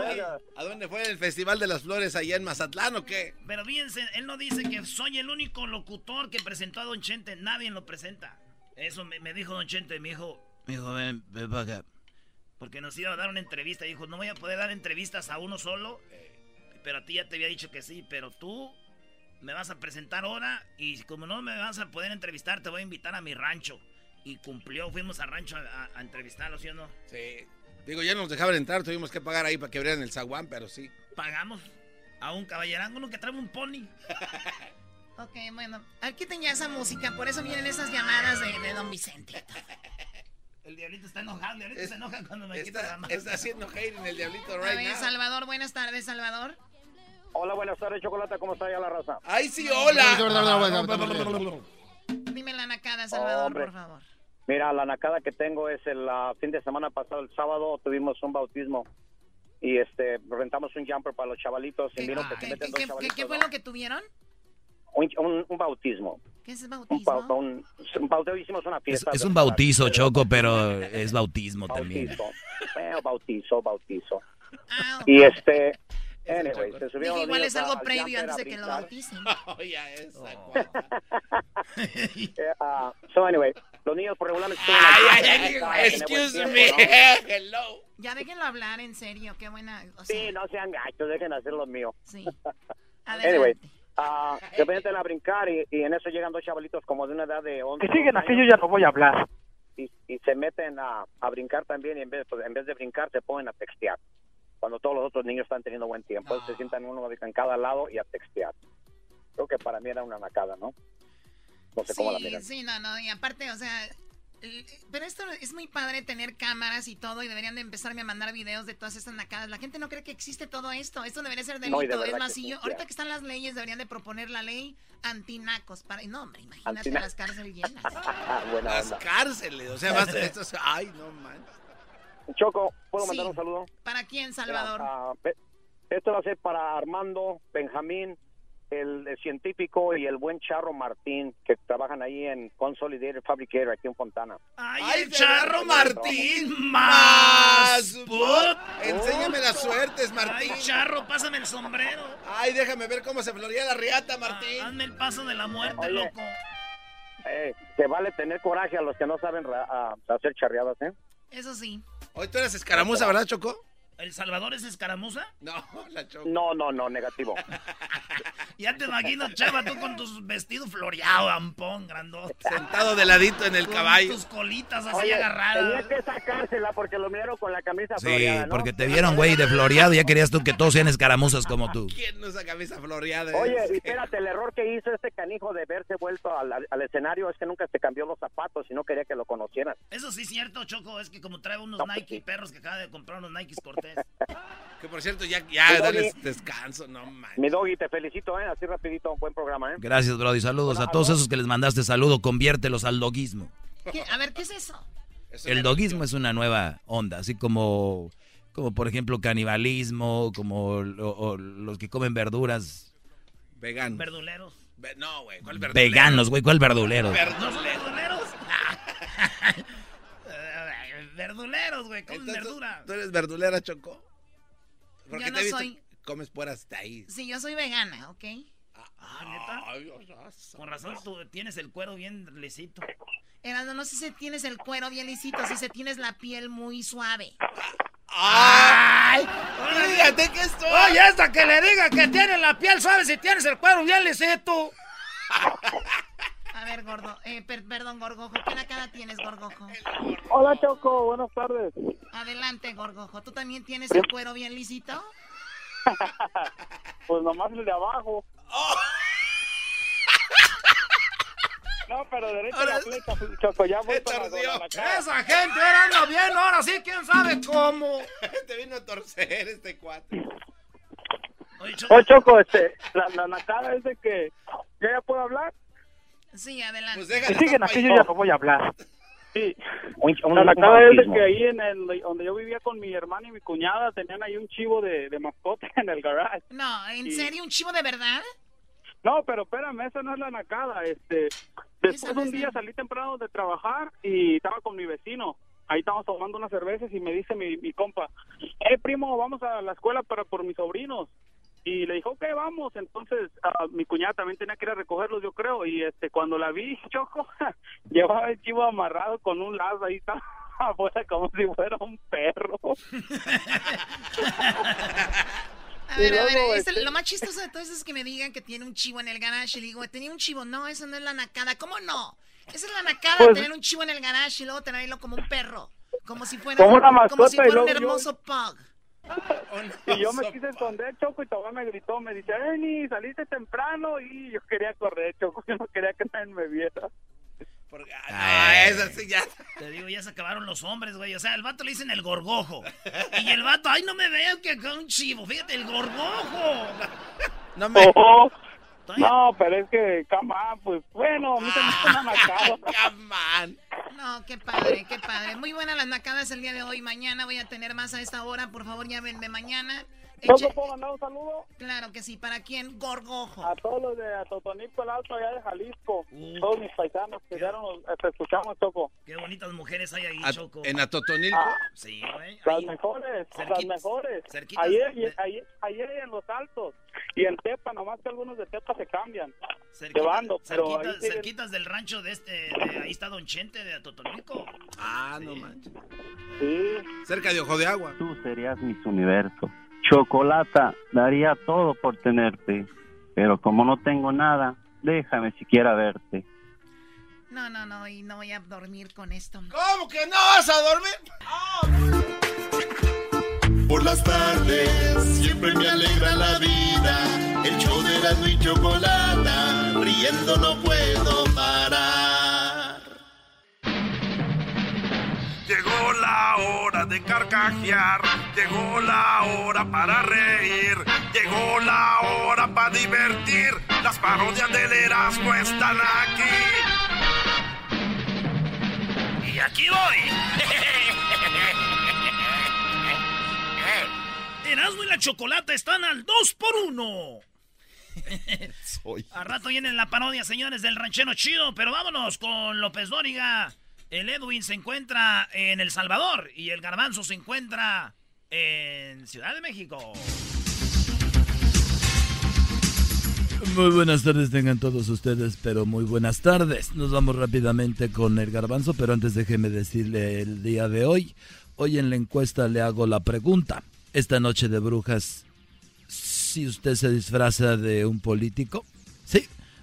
¿A dónde fue el Festival de las Flores allá en Mazatlán o qué? Pero fíjense, él no dice que soy el único locutor que presentó a Don Chente. Nadie lo presenta. Eso me, me dijo Don Chente, me dijo, Me dijo, ven, ven para acá. porque nos iba a dar una entrevista. Dijo, no voy a poder dar entrevistas a uno solo, pero a ti ya te había dicho que sí, pero tú me vas a presentar ahora y como no me vas a poder entrevistar, te voy a invitar a mi rancho. Y cumplió, fuimos al rancho a, a- a entrevistarlo, ¿sí o no? Sí. Digo, ya nos dejaban entrar, tuvimos que pagar ahí para que abrieran el zaguán, pero sí. Pagamos a un caballerango, uno que trae un pony. Ok, bueno. Aquí tenía esa música, por eso vienen esas llamadas de, de don Vicente. El diablito está enojado, el diablito Es- se enoja cuando me quita la Está, mano. está haciendo hate en el diablito A right ver, now. Salvador, buenas tardes, Salvador. Hola, buenas tardes, Chocolata. ¿Cómo está ya la raza? ¡Ay, sí, hola! Dime la nacada, Salvador, por favor. Mira, la nacada que tengo es el ah, fin de semana pasado, el sábado, tuvimos un bautismo y este rentamos un jumper para los chavalitos y miro que se ¿Qué, meten qué- dos qué- chavalitos. qué fue lo que tuvieron? un, un- un bautismo. ¿Qué es Un, bautismo? bau- un, un bautismo, hicimos una Es, fiesta. es un bautizo, Choco, pero es bautismo también. Bautizo. Bautizo, bautizo. Ah, Y este, anyway, se subieron Dije, igual es algo al previo a antes de que lo bauticen. Oh, ya esa. Eh, ah, so anyway, los niños por regularmente Ay, ay, ay, Ay, excuse me. Hello. Ya déjenlo hablar, en serio, qué buena... O sea, Sí, no sean gachos, dejen hacer lo mío. Sí. Anyway, ah, se meten a brincar y, y en eso llegan dos chavalitos como de una edad de 11 Que siguen aquí, yo ya no voy a hablar. y, y se meten a, a brincar también y en vez, pues, en vez de brincar se ponen a textear. Cuando todos los otros niños están teniendo buen tiempo, se sientan uno en cada lado y a textear. Creo que para mí era una nacada, ¿no? No sé cómo la Sí, miran. sí, no, no, y aparte, o sea, pero esto es muy padre tener cámaras y todo y deberían de empezarme a mandar videos de todas estas nacadas. La gente no cree que existe todo esto. Esto debería ser No, y de delito. es más, si sí, yo, ahorita que están las leyes, deberían de proponer la ley antinacos. Para, no, hombre, imagínate Antina- las cárceles llenas. Buena Las onda. cárceles, o sea, más esto es- Ay, no manches. Choco, ¿puedo mandar Sí. un saludo? ¿Para quién, Salvador? Ah, esto va a ser para Armando, Benjamín, el, el científico y el buen Charro Martín, que trabajan ahí en Consolidated Fabricator, aquí en Fontana. ¡Ay, el charro Martín! Más. Enséñame las suertes, Martín. ¡Ay, charro, pásame el sombrero! Ay, déjame ver cómo se floría la riata, Martín. Hazme el paso de la muerte, Oye. loco. Eh, se vale tener coraje a los que no saben ra- a- hacer charreadas, ¿eh? Eso sí. Hoy tú eres escaramuza, ¿verdad, Choco? ¿El Salvador es escaramuza? No, la Choco. No, no, no, negativo. Ya te imagino, chava, tú con tus vestidos floreados, ampón, grandote. Sentado de ladito en el Con caballo. tus colitas así Oye, agarradas. tenía que sacársela porque lo miraron con la camisa Sí, floreada, ¿no? porque te vieron, güey, de floreado. Ya querías tú que todos sean escaramuzas como tú. ¿Quién no usa camisa floreada? Oye, Es y que- espérate, el error que hizo este canijo de verse vuelto al, escenario es que nunca se cambió los zapatos y no quería que lo conocieran. Eso sí es cierto, Choco, es que como trae unos No, pues Nike sí. perros que acaba de comprar unos Nikes Cortés. Que por cierto, ya, ya, dale descanso, no manches. Mi doggy, te felicito, ¿eh? Así rapidito, buen programa, ¿eh? Gracias, Brody. Saludos a todos esos que les mandaste saludo. Conviértelos al doguismo. ¿Qué? A ver, ¿qué es eso? El doguismo es una nueva onda, así como, como por ejemplo, canibalismo, como o los que comen verduras. Veganos. Verduleros. Ve- No, güey, ¿cuál verdulero? Veganos, güey, ¿cuál verdulero? ¿No son verduleros? Verduleros, güey, comen Entonces, verdura. ¿Tú eres verdulera, Choco? Yo te no visto soy. Comes puras de ahí. Sí, yo soy vegana, ¿ok? Ah, ¿neta? Con razón tú tienes el cuero bien lisito. Erasmo, no sé si tienes el cuero bien lisito, si se tienes la piel muy suave. ¡Ay! Fíjate que estoy. Oye, esta que le diga que tiene la piel suave si tienes el cuero bien lisito. A ver, gordo, eh, per- perdón, gorgojo, ¿qué cara tienes, gorgojo? Hola Choco, buenas tardes. Adelante, gorgojo, ¿tú también tienes el cuero bien lisito? Pues nomás el de abajo. No, pero derecho a la flecha, Choco, ya voy para la, la cara. Esa gente ahora anda bien, ahora sí, quién sabe cómo. Te vino a torcer este cuate. Oye, Choco, Oye, Choco, este, la, la nacada es de que... ¿Ya, ya puedo hablar? Sí, adelante. Pues siguen aquí, yo ya no voy a hablar. Sí. Un, un- La nacada es que ahí en el, donde yo vivía con mi hermana y mi cuñada tenían ahí un chivo de, de mascota en el garage. No, ¿en Sí. serio? ¿Un chivo de verdad? No, pero espérame, esa no es la nacada. Este, después un día salí temprano de trabajar y estaba con mi vecino. Ahí estábamos tomando unas cervezas y me dice mi, mi compa, eh, primo, vamos a la escuela para por mis sobrinos. Y le dijo, ok, vamos. Entonces, ah, mi cuñada también tenía que ir a recogerlos, yo creo. Y este cuando la vi, Choco, llevaba el chivo amarrado con un lazo ahí, afuera como si fuera un perro. A ver, a ver, es este- lo más chistoso de todo eso es que me digan que tiene un chivo en el garage. Y le digo, tenía un chivo. No, eso no es la nacada. ¿Cómo no? Esa es la nacada, Pues- tener un chivo en el garage y luego tenerlo como un perro. Como si fuera, Como una como si mascota, y fuera un yo- hermoso pug. Y yo me quise esconder, Choco, y todavía me gritó, me dice, Ernie, saliste temprano, y yo quería correr, Choco, yo no quería que nadie me viera. Ah, esa sí ya. Te digo, ya se acabaron los hombres, güey. O sea, el vato le dicen el gorgojo. Y el vato, ay, no me veo que acá un chivo. Fíjate, el gorgojo. No me. Oh, no, pero es que, come on, pues bueno, a mí se me hizo una nacada. No, qué padre, qué padre. Muy buenas las nacadas el día de hoy. Mañana voy a tener más a esta hora. Por favor, llámenme mañana. ¿No Eche- te puedo mandar un saludo? Claro que sí. ¿Para quién? Gorgojo. A todos los de Totonico, el Alto, allá de Jalisco. Todos mis paisanos que dieron, te escuchamos, Choco. Qué bonitas mujeres hay ahí, A- Choco. en Atotonilco. Ah, Sí, güey. las ahí. mejores, las Cerquita- mejores. cerquitas Ayer, de- ayer, ayer en Los Altos y en Tepa, nomás que algunos de Tepa se cambian. Cerquita- Llevando, pero ahí cerquitas, siguen- cerquitas del rancho de este, de ahí está Don Chente de Totonico. Ah, no manches. Sí. Cerca de Ojo de Agua. Tú serías mis universo. Chocolata, daría todo por tenerte. Pero como no tengo nada, déjame siquiera verte. No, no, no. Y no voy a dormir con esto. ¿Cómo que no vas a dormir? Por las tardes siempre me alegra la vida. El show de la y chocolata, riendo no puedo parar. La hora de carcajear, llegó la hora para reír, llegó la hora para divertir. Las parodias del Erasmo están aquí. Y aquí voy. Erasmo y la chocolata están al 2 por 1 A rato viene la parodia, señores, del ranchero chido, pero vámonos con López Dóriga. El Edwin se encuentra en El Salvador y el Garbanzo se encuentra en Ciudad de México. Muy buenas tardes tengan todos ustedes, pero muy buenas tardes. Nos vamos rápidamente con el garbanzo, pero antes déjeme decirle el día de hoy. Hoy en la encuesta le hago la pregunta. Esta noche de brujas, si usted se disfraza de un político,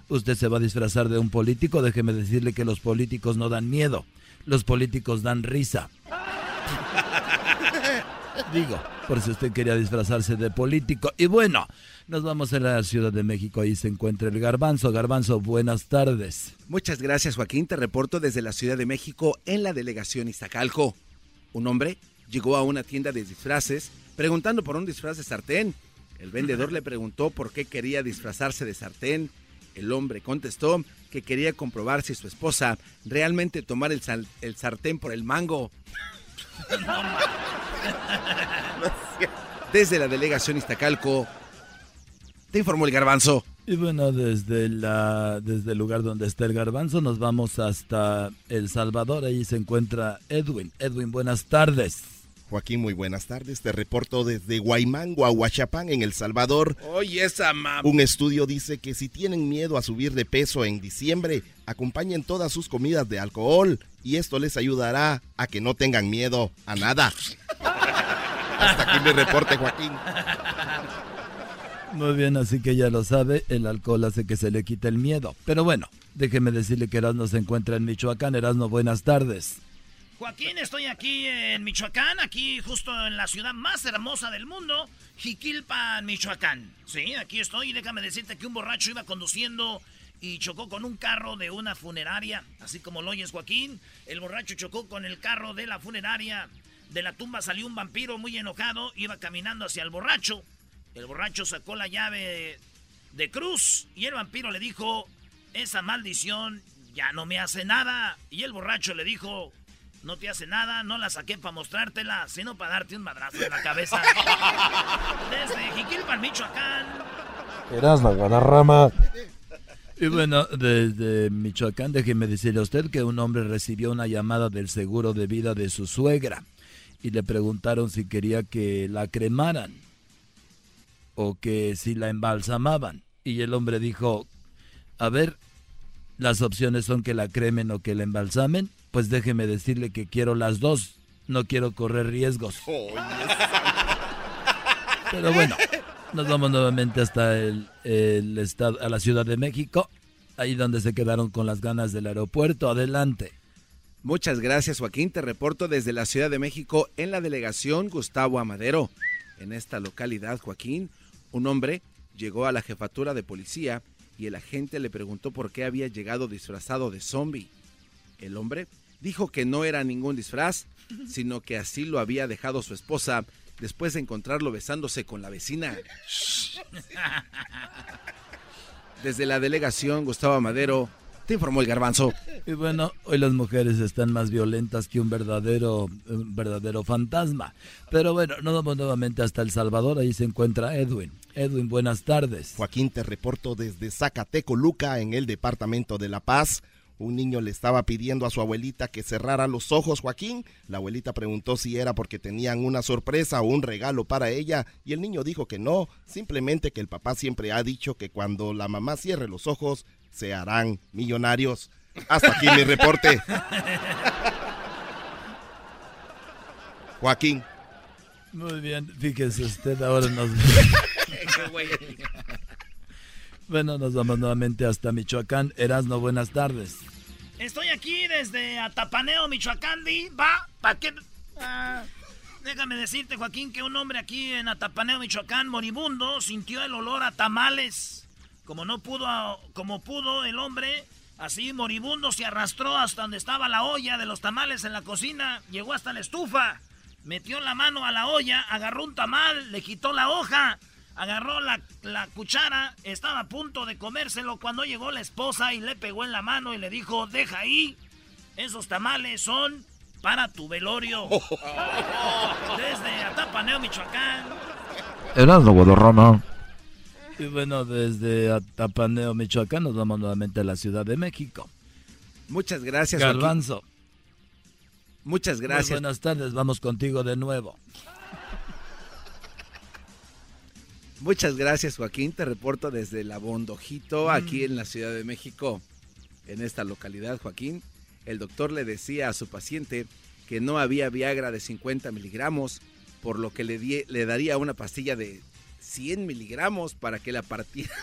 usted se va a disfrazar de un político, déjeme decirle que los políticos no dan miedo, los políticos dan risa. Digo, por si usted quería disfrazarse de político. Y bueno, nos vamos a la Ciudad de México. Ahí se encuentra el Garbanzo. Garbanzo, buenas tardes. Muchas gracias, Joaquín. Te reporto desde la Ciudad de México en la delegación Iztacalco. Un hombre llegó a una tienda de disfraces preguntando por un disfraz de sartén. El vendedor le preguntó por qué quería disfrazarse de sartén. El hombre contestó que quería comprobar si su esposa realmente tomara el, el sartén por el mango. Desde la delegación Iztacalco, te informó el garbanzo. Y bueno, desde, la, desde el lugar donde está el Garbanzo nos vamos hasta El Salvador. Ahí se encuentra Edwin. Edwin, buenas tardes. Joaquín, muy buenas tardes. Te reporto desde Guaymango a Huachapán, en El Salvador. Oye, esa mam... Un estudio dice que si tienen miedo a subir de peso en diciembre, acompañen todas sus comidas de alcohol y esto les ayudará a que no tengan miedo a nada. Hasta aquí mi reporte, Joaquín. Muy bien, así que ya lo sabe, el alcohol hace que se le quite el miedo. Pero bueno, déjeme decirle que Erasmo se encuentra en Michoacán. Erasmo, buenas tardes. Joaquín, estoy aquí en Michoacán, aquí justo en la ciudad más hermosa del mundo, Jiquilpan, Michoacán. Sí, aquí estoy y déjame decirte que un borracho iba conduciendo y chocó con un carro de una funeraria, así como lo oyes Joaquín. El borracho chocó con el carro de la funeraria. De la tumba salió un vampiro muy enojado, iba caminando hacia el borracho. El borracho sacó la llave de cruz y el vampiro le dijo, esa maldición ya no me hace nada. Y el borracho le dijo, no te hace nada, no la saqué para mostrártela, sino para darte un madrazo en la cabeza. Desde Jiquilpan, Michoacán. Erasmo, Guadarrama. Y bueno, desde Michoacán, déjeme decirle a usted que un hombre recibió una llamada del seguro de vida de su suegra y le preguntaron si quería que la cremaran o que si la embalsamaban. Y el hombre dijo, a ver, las opciones son que la cremen o que la embalsamen. Pues déjeme decirle que quiero las dos, no quiero correr riesgos. Pero bueno, nos vamos nuevamente hasta el, el estado, a la Ciudad de México, ahí donde se quedaron con las ganas del aeropuerto. Adelante. Muchas gracias, Joaquín. Te reporto desde la Ciudad de México en la delegación Gustavo Amadero. En esta localidad, Joaquín, un hombre llegó a la jefatura de policía y el agente le preguntó por qué había llegado disfrazado de zombie. El hombre dijo que no era ningún disfraz, sino que así lo había dejado su esposa después de encontrarlo besándose con la vecina. Desde la delegación, Gustavo Madero, te informó el garbanzo. Y bueno, hoy las mujeres están más violentas que un verdadero, un verdadero fantasma. Pero bueno, nos vamos nuevamente hasta El Salvador, ahí se encuentra Edwin. Edwin, buenas tardes. Joaquín, te reporto desde Zacateco, Luca, en el departamento de La Paz. Un niño le estaba pidiendo a su abuelita que cerrara los ojos, Joaquín. La abuelita preguntó si era porque tenían una sorpresa o un regalo para ella y el niño dijo que no, simplemente que el papá siempre ha dicho que cuando la mamá cierre los ojos se harán millonarios. Hasta aquí mi reporte. Joaquín. Muy bien, fíjese usted, ahora nos... bueno, nos vamos nuevamente hasta Michoacán. Erasno, buenas tardes. Estoy aquí desde Atapaneo, Michoacán, Di. Va, ¿pa' qué? Ah, déjame decirte, Joaquín, que un hombre aquí en Atapaneo, Michoacán, moribundo, sintió el olor a tamales. Como no pudo, como pudo el hombre, así moribundo se arrastró hasta donde estaba la olla de los tamales en la cocina, llegó hasta la estufa, metió la mano a la olla, agarró un tamal, le quitó la hoja, agarró la, la cuchara, estaba a punto de comérselo cuando llegó la esposa y le pegó en la mano y le dijo, deja ahí, esos tamales son para tu velorio. Desde Atapaneo, Michoacán. Erasno, Guadarrama. Y bueno, desde Atapaneo, Michoacán, nos vamos nuevamente a la Ciudad de México. Muchas gracias, Joaquín. Garbanzo. Muchas Muy gracias. buenas tardes, vamos contigo de nuevo. Muchas gracias, Joaquín. Te reporto desde La Bondojito, Mm. aquí en la Ciudad de México. En esta localidad, Joaquín, el doctor le decía a su paciente que no había Viagra de 50 miligramos, por lo que le, di- le daría una pastilla de 100 miligramos para que la partiera.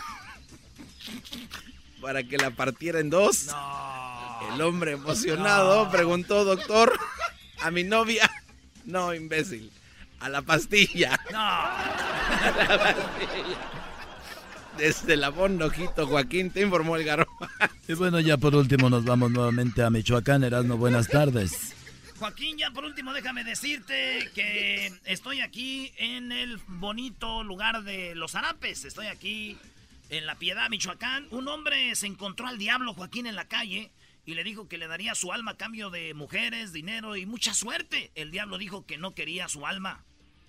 para que la partiera en dos. El hombre emocionado preguntó, doctor, a mi novia. No, imbécil. A la pastilla. A la pastilla. Desde la Bondojito, Joaquín, te informó el garro. Y bueno, ya por último nos vamos nuevamente a Michoacán. Erasno, buenas tardes. Joaquín, ya por último déjame decirte que estoy aquí en el bonito lugar de Los Arapes. Estoy aquí en La Piedad, Michoacán. Un hombre se encontró al diablo, Joaquín, en la calle y le dijo que le daría su alma a cambio de mujeres, dinero y mucha suerte. El diablo dijo que no quería su alma,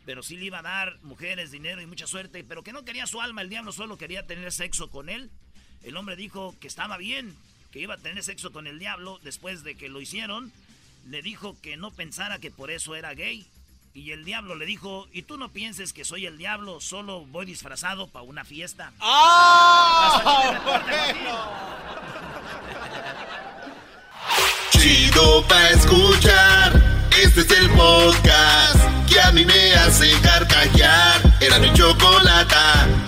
pero sí le iba a dar mujeres, dinero y mucha suerte, pero que no quería su alma. El diablo solo quería tener sexo con él. El hombre dijo que estaba bien, que iba a tener sexo con el diablo después de que lo hicieron le dijo que no pensara que por eso era gay. Y el diablo le dijo, y tú no pienses que soy el diablo, solo voy disfrazado para una fiesta. Chido pa' escuchar. Este es el podcast que a mí me hace carcajear. Era mi chocolata.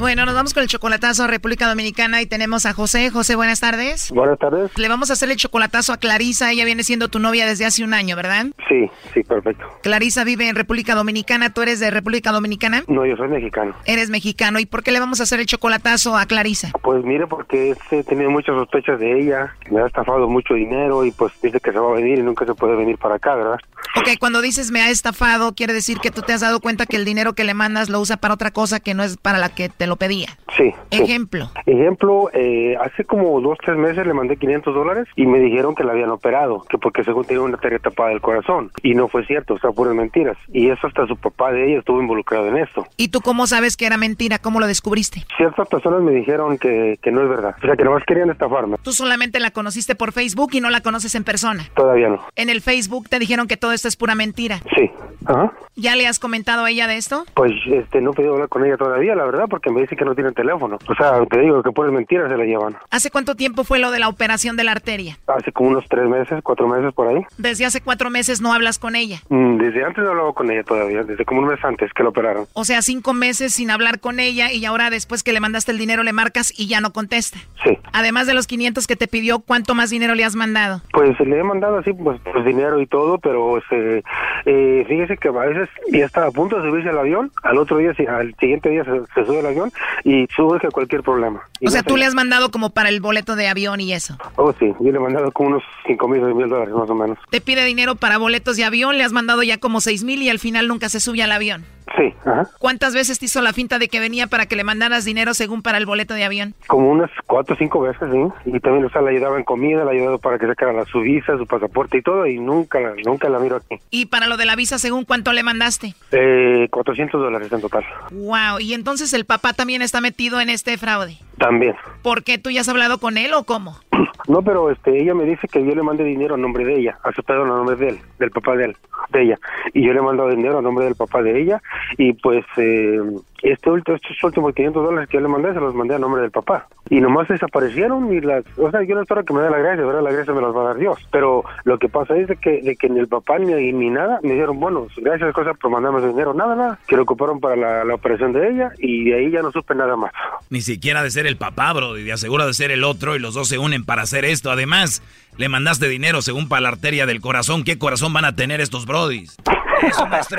Bueno, nos vamos con el chocolatazo a República Dominicana y tenemos a José. José, buenas tardes. Buenas tardes. Le vamos a hacer el chocolatazo a Clarisa. Ella viene siendo tu novia desde hace un año, ¿verdad? Sí, sí, perfecto. Clarisa vive en República Dominicana. ¿Tú eres de República Dominicana? No, yo soy mexicano. Eres mexicano. ¿Y por qué le vamos a hacer el chocolatazo a Clarisa? Pues mire, porque he tenido muchas sospechas de ella, me ha estafado mucho dinero y pues dice que se va a venir y nunca se puede venir para acá, ¿verdad? Ok, cuando dices me ha estafado, quiere decir que tú te has dado cuenta que el dinero que le mandas lo usa para otra cosa que no es para la que te lo pedía. Sí. sí. Ejemplo. Ejemplo, eh, hace como dos, tres meses le mandé 500 dólares y me dijeron que la habían operado, que porque según tenía una arteria tapada del corazón. Y no fue cierto, o sea, puras mentiras. Y eso hasta su papá de ella estuvo involucrado en esto. ¿Y tú cómo sabes que era mentira? ¿Cómo lo descubriste? Ciertas personas me dijeron que, que no es verdad. O sea, que nomás querían estafarme. Tú solamente la conociste por Facebook y no la conoces en persona. Todavía no. En el Facebook te dijeron que todo esto es pura mentira. Sí. Ajá. ¿Ya le has comentado a ella de esto? Pues este no he podido hablar con ella todavía, la verdad, porque me me dice que no tiene teléfono. O sea, te digo que por mentiras se la llevan. ¿Hace cuánto tiempo fue lo de la operación de la arteria? Hace como unos tres meses, cuatro meses por ahí. Desde hace cuatro meses no hablas con ella. Mm, Desde antes no hablaba con ella todavía, desde como un mes antes que la operaron. O sea, cinco meses sin hablar con ella y ahora después que le mandaste el dinero le marcas y ya no contesta. Sí. Además de los 500 que te pidió, ¿cuánto más dinero le has mandado? Pues le he mandado así, pues, pues, dinero y todo, pero este, eh, fíjese que a veces ya está a punto de subirse al avión, al otro día, al siguiente día se, se sube al avión y surge cualquier problema. Y O sea, tú le has mandado como para el boleto de avión y eso. Oh, sí, yo le he mandado como unos cinco mil, seis mil dólares más o menos. Te pide dinero para boletos de avión, le has mandado ya como seis mil y al final nunca se sube al avión. Sí, ajá. ¿Cuántas veces te hizo la finta de que venía para que le mandaras dinero según para el boleto de avión? Como unas cuatro o cinco veces, sí. Y también, o sea, le ayudaba en comida, le ayudaba para que sacara la, su visa, su pasaporte y todo, y nunca, nunca la miro aquí. Y para lo de la visa, según cuánto le mandaste. Eh, 400 dólares en total. Wow, y entonces el papá también está metido en este fraude. También. ¿Por qué tú ya has hablado con él o cómo? No, pero este, ella me dice que yo le mande dinero a nombre de ella, a su perdón, a nombre de él, del papá de él, de ella. Y yo le he mandado dinero a nombre del papá de ella. Y pues, eh, este último, estos últimos 500 dólares que yo le mandé, se los mandé a nombre del papá. Y nomás desaparecieron y las, o sea, yo no espero que me dé la gracia, ¿verdad? La gracia me las va a dar Dios. Pero lo que pasa es de que, de que ni el papá ni, ni nada me dijeron, bueno, gracias cosas por mandarme ese dinero, nada, nada. Que lo ocuparon para la, la operación de ella y de ahí ya no supe nada más. Ni siquiera de ser el papá, bro, y de asegura de ser el otro y los dos se unen para hacer esto. Además, le mandaste dinero según para la arteria del corazón. ¿Qué corazón van a tener estos brodis? Eso, maestro.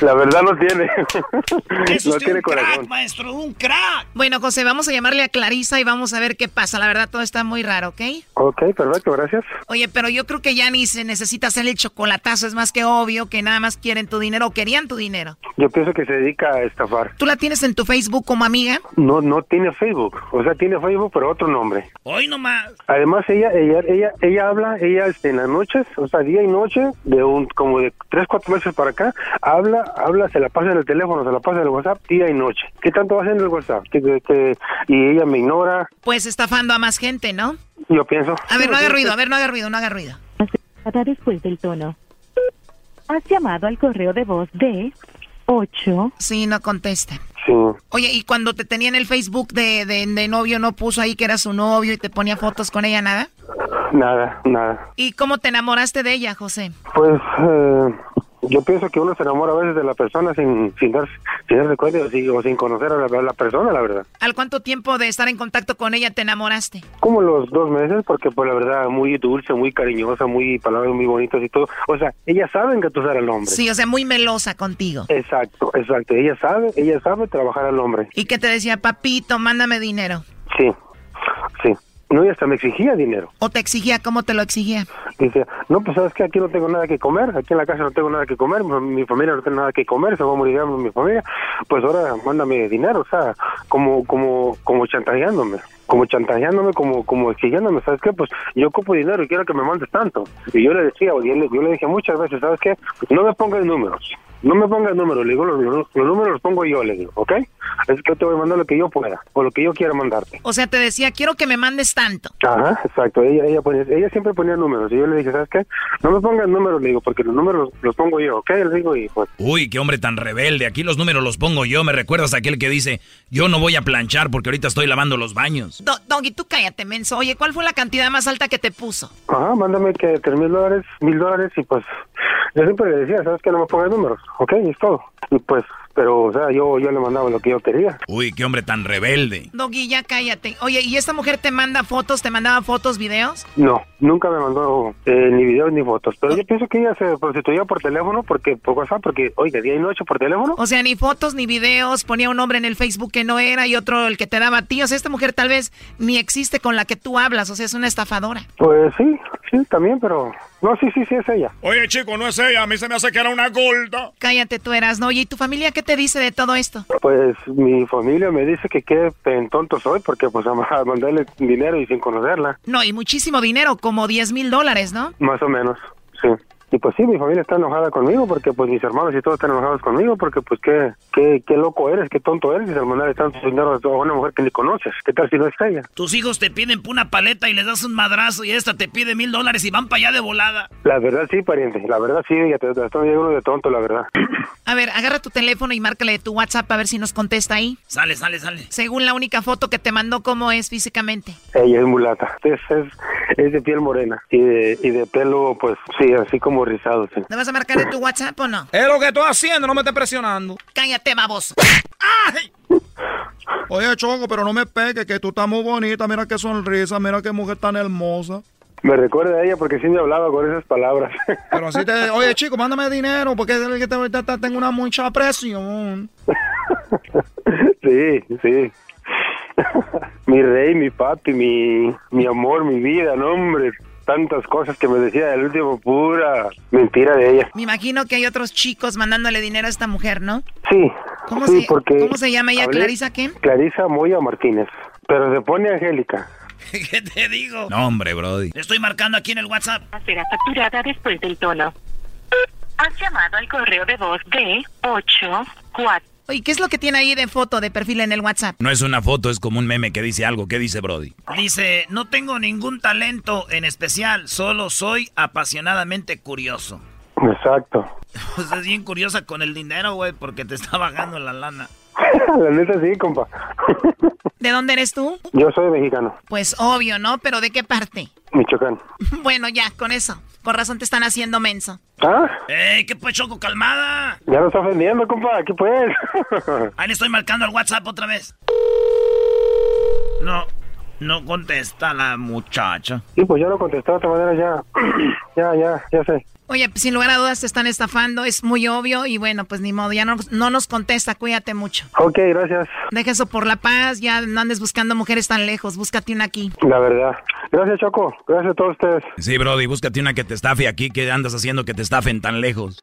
La verdad no tiene. Eso no es tiene un crack, corazón. maestro, un crack. Bueno, José, vamos a llamarle a Clarisa y vamos a ver qué pasa. La verdad, todo está muy raro, ¿ok? Ok, perfecto, gracias. Oye, pero yo creo que ya ni se necesita hacer el chocolatazo. Es más que obvio que nada más quieren tu dinero o querían tu dinero. Yo pienso que se dedica a estafar. ¿Tú la tienes en tu Facebook como amiga? No, no tiene Facebook. O sea, tiene Facebook, pero otro nombre. Hoy nomás. Además, ella, ella, ella, ella habla, ella este, en las noches, o sea, día y noche, de un, como de tres, cuatro meses para acá, habla, habla, se la pasa en el teléfono, se la pasa en el WhatsApp, día y noche. ¿Qué tanto va haciendo el WhatsApp? Que, que- que- y ella me ignora, Pues estafando a más gente, ¿no? yo pienso. A ver, no haga ruido, a ver, no haga ruido, no haga ruido. Después del tono. Has llamado al correo de voz de 8. Sí, no contesta. Sí. Oye, y cuando te tenía en el Facebook de, de, de novio, ¿no puso ahí que era su novio y te ponía fotos con ella, nada? Nada, nada. ¿Y cómo te enamoraste de ella, José? Pues eh, yo pienso que uno se enamora a veces de la persona sin, sin, dar, sin darse cuenta o sin, o sin conocer a la, a la persona, la verdad. ¿Al cuánto tiempo de estar en contacto con ella te enamoraste? Como los dos meses, porque pues la verdad, muy dulce, muy cariñosa, muy palabras muy bonitas y todo. O sea, ellas saben que tú eres el hombre. Sí, o sea, muy melosa contigo. Exacto, exacto. Ella sabe, ella sabe trabajar al hombre. ¿Y qué te decía, papito, mándame dinero? Sí, sí. No, y hasta me exigía dinero. ¿O te exigía cómo te lo exigía? Dice, no, pues sabes que aquí no tengo nada que comer, aquí en la casa no tengo nada que comer, mi mi familia no tiene nada que comer, se va a morir mi familia, pues ahora mándame dinero, o sea, como, como, como chantajeándome, como chantajeándome, como, como exigiéndome, ¿sabes qué? Pues yo ocupo dinero y quiero que me mandes tanto. Y yo le decía, o yo le, yo le dije muchas veces, ¿sabes qué? No me pongas números, no me pongas números, le digo, los, los- los números los pongo yo, le digo, ¿ok? Es que yo te voy a mandar lo que yo pueda, o lo que yo quiera mandarte. O sea, te decía, quiero que me mandes tanto. Ajá, exacto. Ella, ella, ponía- ella siempre ponía números. Y yo le dije, ¿sabes qué? No me pongas números, le digo, porque los números los, los pongo yo, ¿ok? Le digo, y pues. Uy, qué hombre tan rebelde. Aquí los números los pongo yo. Me recuerdas a aquel que dice, yo no voy a planchar porque ahorita estoy lavando los baños. Do- Doggy, tú cállate, menso. Oye, ¿cuál fue la cantidad más alta que te puso? Ajá, mándame que tres mil dólares, mil dólares, y pues. Yo siempre le decía, ¿sabes qué? No me pongas números, ¿ok? Y es todo. Y pues, pero, o sea, yo, yo le mandaba lo que yo quería. Uy, qué hombre tan rebelde. Doggy, ya cállate. Oye, ¿y esta mujer te manda fotos? ¿Te mandaba fotos, videos? No, nunca me mandó eh, ni videos ni fotos. Pero yo pienso que ella se prostituía por teléfono, porque por WhatsApp, porque, oiga, día y noche por teléfono. O sea, ni fotos ni videos, ponía un nombre en el Facebook que no era y otro el que te daba a ti. O sea, esta mujer tal vez ni existe con la que tú hablas, o sea, es una estafadora. Pues sí, sí, también, pero. No, sí, sí, sí, es ella. Oye, chico, no es ella. A mí se me hace que era una gorda. Cállate, tú eras, ¿no? Oye, ¿y tu familia qué te dice de todo esto? Pues mi familia me dice que qué tonto soy porque pues a a mandarle dinero y sin conocerla, No, y muchísimo dinero, como 10 mil dólares, ¿no? más o menos, sí. Y pues sí, mi familia está enojada conmigo porque pues mis hermanos y todos están enojados conmigo porque pues qué, qué, qué loco eres, qué tonto eres y al mandarle tanto dinero a una mujer que ni conoces. ¿Qué tal si no es ella? Tus hijos te piden una paleta y les das un madrazo y esta te pide mil dólares y van para allá de volada. La verdad sí, pariente, la verdad sí, ya te, te estoy uno de tonto, la verdad. A ver, agarra tu teléfono y márcale tu WhatsApp a ver si nos contesta ahí. Sale, sale, sale. Según la única foto que te mandó, ¿cómo es físicamente? Ella es mulata, es, es, es de piel morena y de, y de pelo pues sí, así como rizado. Sí. ¿Le vas a marcar en tu WhatsApp o no? Es lo que estoy haciendo, no me estés presionando. Cállate, baboso. Oye, Choco, pero no me pegue, que tú estás muy bonita. Mira qué sonrisa, mira qué mujer tan hermosa. Me recuerda a ella porque sí me hablaba con esas palabras. Pero así te... Oye, chico, mándame dinero porque es el te- tengo una mucha presión. Sí, sí. mi rey, mi papi, mi, mi amor, mi vida, no hombre. Tantas cosas que me decía el último, pura mentira de ella. Me imagino que hay otros chicos mandándole dinero a esta mujer, ¿no? Sí, ¿Cómo, sí, se, porque... ¿cómo se llama ella? hablé- ¿Clarisa qué? Clarisa Moya Martínez. Pero se pone Angélica. ¿Qué te digo? No, hombre, Brody. Le estoy marcando aquí en el WhatsApp. Será facturada después del tono. Has llamado al correo de voz de 84. Oye, ¿qué es lo que tiene ahí de foto de perfil en el WhatsApp? No es una foto, es como un meme que dice algo. ¿Qué dice Brody? Dice, no tengo ningún talento en especial, solo soy apasionadamente curioso. Exacto. Pues es bien curiosa con el dinero, güey, porque te está bajando la lana. La neta sí, compa. ¿De dónde eres tú? Yo soy mexicano, Pues obvio, ¿no? ¿Pero de qué parte? Michoacán. Bueno, ya, con eso. Con razón te están haciendo menso. ¿Ah? ¡Ey, qué pues, Choco, calmada! Ya lo está ofendiendo, compa. ¿Qué pues? Ahí le estoy marcando al WhatsApp otra vez. No, no contesta la muchacha. Sí, pues ya lo contesté de otra manera ya. ya, ya, ya sé. Oye, pues, sin lugar a dudas te están estafando, es muy obvio y bueno, pues ni modo, ya no, no nos contesta, cuídate mucho. Ok, gracias. Deja eso por la paz, ya no andes buscando mujeres tan lejos, búscate una aquí. La verdad. Gracias, Choco. Gracias a todos ustedes. Sí, Brody, búscate una que te estafe aquí. ¿Qué andas haciendo que te estafen tan lejos?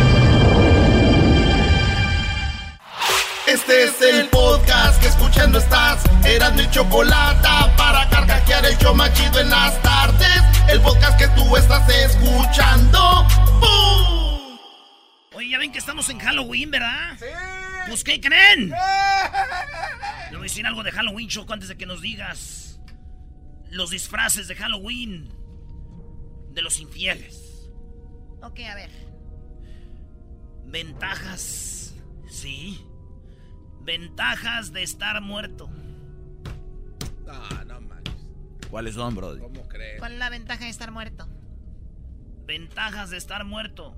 Este es el podcast que escuchando estás. Eran mi chocolate para carcajear el show machido en las tardes. El podcast que tú estás escuchando. ¡Bum! Oye, ya ven que estamos en Halloween, ¿verdad? Sí. Pues, ¿qué creen? Le voy a decir algo de Halloween, Choco, antes de que nos digas los disfraces de Halloween de los infieles. Ok, a ver. Ventajas, sí. Ventajas de estar muerto. No, no manches. ¿Cuáles son, Brody? ¿Cómo crees? ¿Cuál es la ventaja de estar muerto? Ventajas de estar muerto.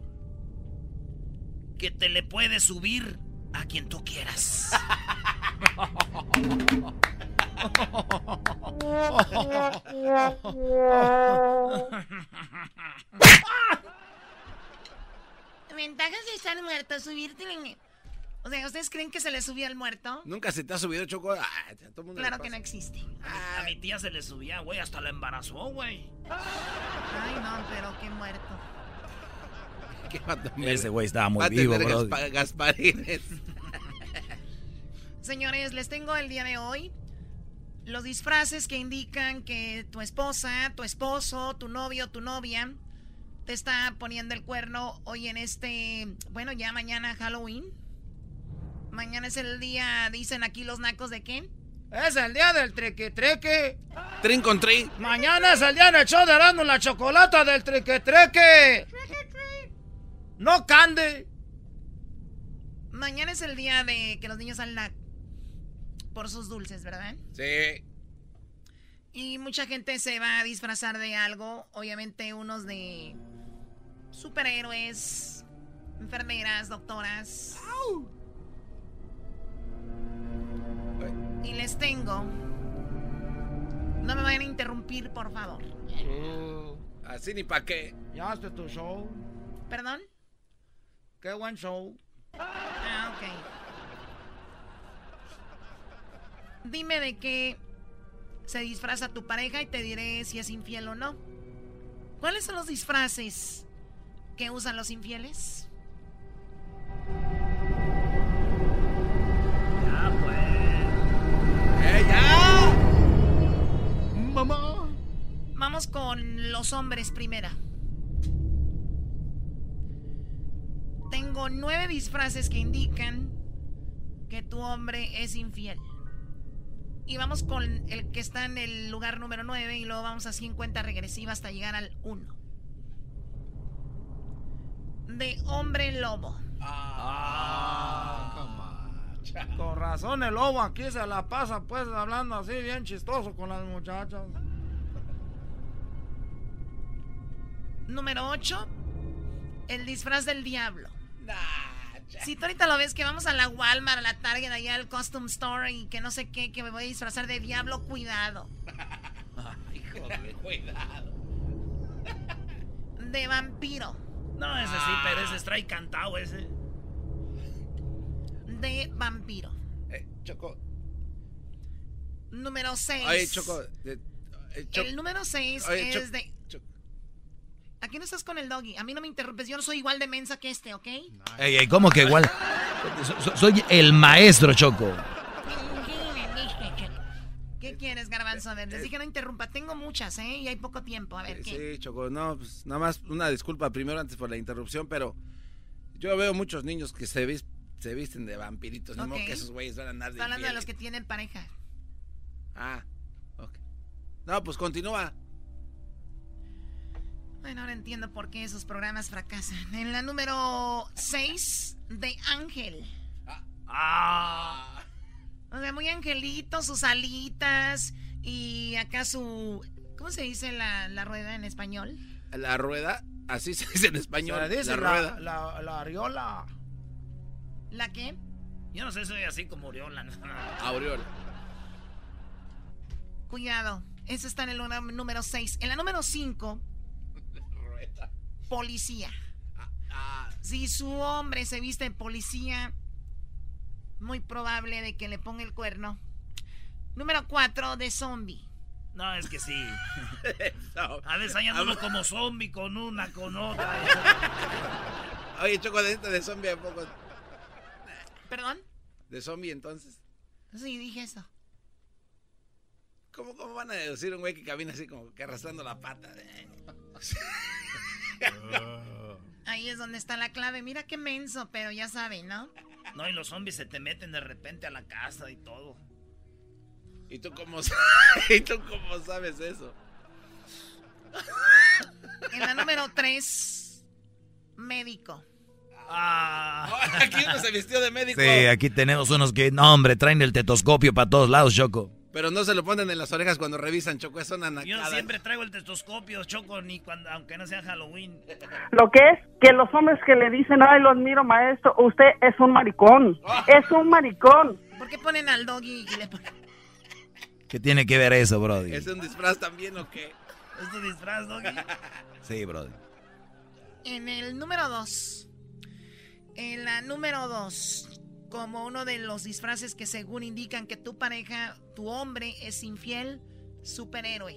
Que te le puedes subir a quien tú quieras. Ventajas de estar muerto, subirte en... O sea, ¿ustedes creen que se le subía al muerto? ¿Nunca se te ha subido, Choco? Ah, todo mundo Claro que no existe. A mi tía se le subía, güey, hasta la embarazó, güey. Ay, no, pero qué muerto. ¿Qué? Ese güey estaba muy vivo, gaspa- Gasparines. Señores, les tengo el día de hoy los disfraces que indican que tu esposa, tu esposo, tu novio, tu novia te está poniendo el cuerno hoy en este, bueno, ya mañana Halloween. Mañana es el día, dicen aquí los nacos de qué? Es el día del treque treque. Trin con trin. Mañana es el día en el show de Erasmo la chocolata del treque treque. No cande. Mañana es el día de que los niños salen a- por sus dulces, ¿verdad? Sí. Y mucha gente se va a disfrazar de algo. Obviamente unos de superhéroes, enfermeras, doctoras. Y les tengo... No me vayan a interrumpir, por favor. Así ni pa' qué. Ya hazte tu show. ¿Perdón? Qué buen show. Ah, ok. Dime de qué se disfraza tu pareja y te diré si es infiel o no. ¿Cuáles son los disfraces que usan los infieles? Vamos con los hombres primera. Tengo nueve disfraces que indican que tu hombre es infiel. Y vamos con el que está en el lugar número 9 y luego vamos en cuenta regresiva hasta llegar al 1. De hombre lobo. Con razón el lobo aquí se la pasa pues hablando así bien chistoso con las muchachas. Número 8. El disfraz del diablo. Si tú ahorita lo ves que vamos a la Walmart, a la Target, allá al Costume Store y que no sé qué, que me voy a disfrazar de diablo, cuidado. Hijo de cuidado. De vampiro. No, ese sí, pero ese es trae cantado ese. De vampiro. Eh, Choco. Número 6. Oye, Choco. eh, eh, Cho- El número 6 Oye, es de. Aquí no estás con el doggy. A mí no me interrumpes. Yo no soy igual de mensa que este, ¿ok? Ey, ey, ¿cómo que igual? So- so- soy el maestro, Choco. ¿Qué quieres, Garbanzo? A ver, les dije no interrumpa. Tengo muchas, ¿eh? Y hay poco tiempo. A ver, ¿qué? Sí, Choco, no, pues nada más una disculpa primero antes por la interrupción, pero yo veo muchos niños que se, vis- se visten de vampiritos, no que esos güeyes van a andar de Estoy hablando de los que tienen pareja. Ah, ok. No, pues continúa. Bueno, ahora entiendo por qué esos programas fracasan. En la número 6, de Ángel. Ah. O sea, muy angelito, sus alitas y acá su... ¿Cómo se dice la, la rueda en español? La rueda, así se dice en español. Se dice la la, rueda. la, la areola. ¿La qué? Yo no sé, soy así como Oriola. Aureola. Cuidado, ese está en el número- número 6. En la número 5, policía. Si su hombre se viste de policía, muy probable de que le ponga el cuerno. Número 4, de zombie. No, es que sí. A veces hay uno como zombie con una, con otra. Oye, Choco, de, de zombie a poco. ¿Perdón? De zombie entonces. Sí, dije eso. ¿Cómo, cómo van a deducir un güey que camina así como que arrastrando la pata? Ahí es donde está la clave. Mira qué menso, pero ya saben, ¿no? No, y los zombies se te meten de repente a la casa y todo. ¿Y tú cómo, ¿Y tú cómo sabes eso? En la número 3, médico. Ah. Aquí uno se vistió de médico. Sí, aquí tenemos unos que, no, hombre, traen el tetoscopio para todos lados, Choco. Pero no se lo ponen en las orejas cuando revisan, Choco, es una Yo siempre traigo el tetoscopio, choco, ni cuando, aunque no sea Halloween. Lo que es que los hombres que le dicen, ay, lo admiro, maestro, usted es un maricón. Es un maricón. ¿Por qué ponen al doggy y le ponen... ¿Qué tiene que ver eso, Brody? ¿Es un disfraz también o qué? ¿Es tu disfraz, Doggy? Sí, Brody. En el número 2. En la número 2. Como uno de los disfraces que según indican que tu pareja, tu hombre es infiel, superhéroe.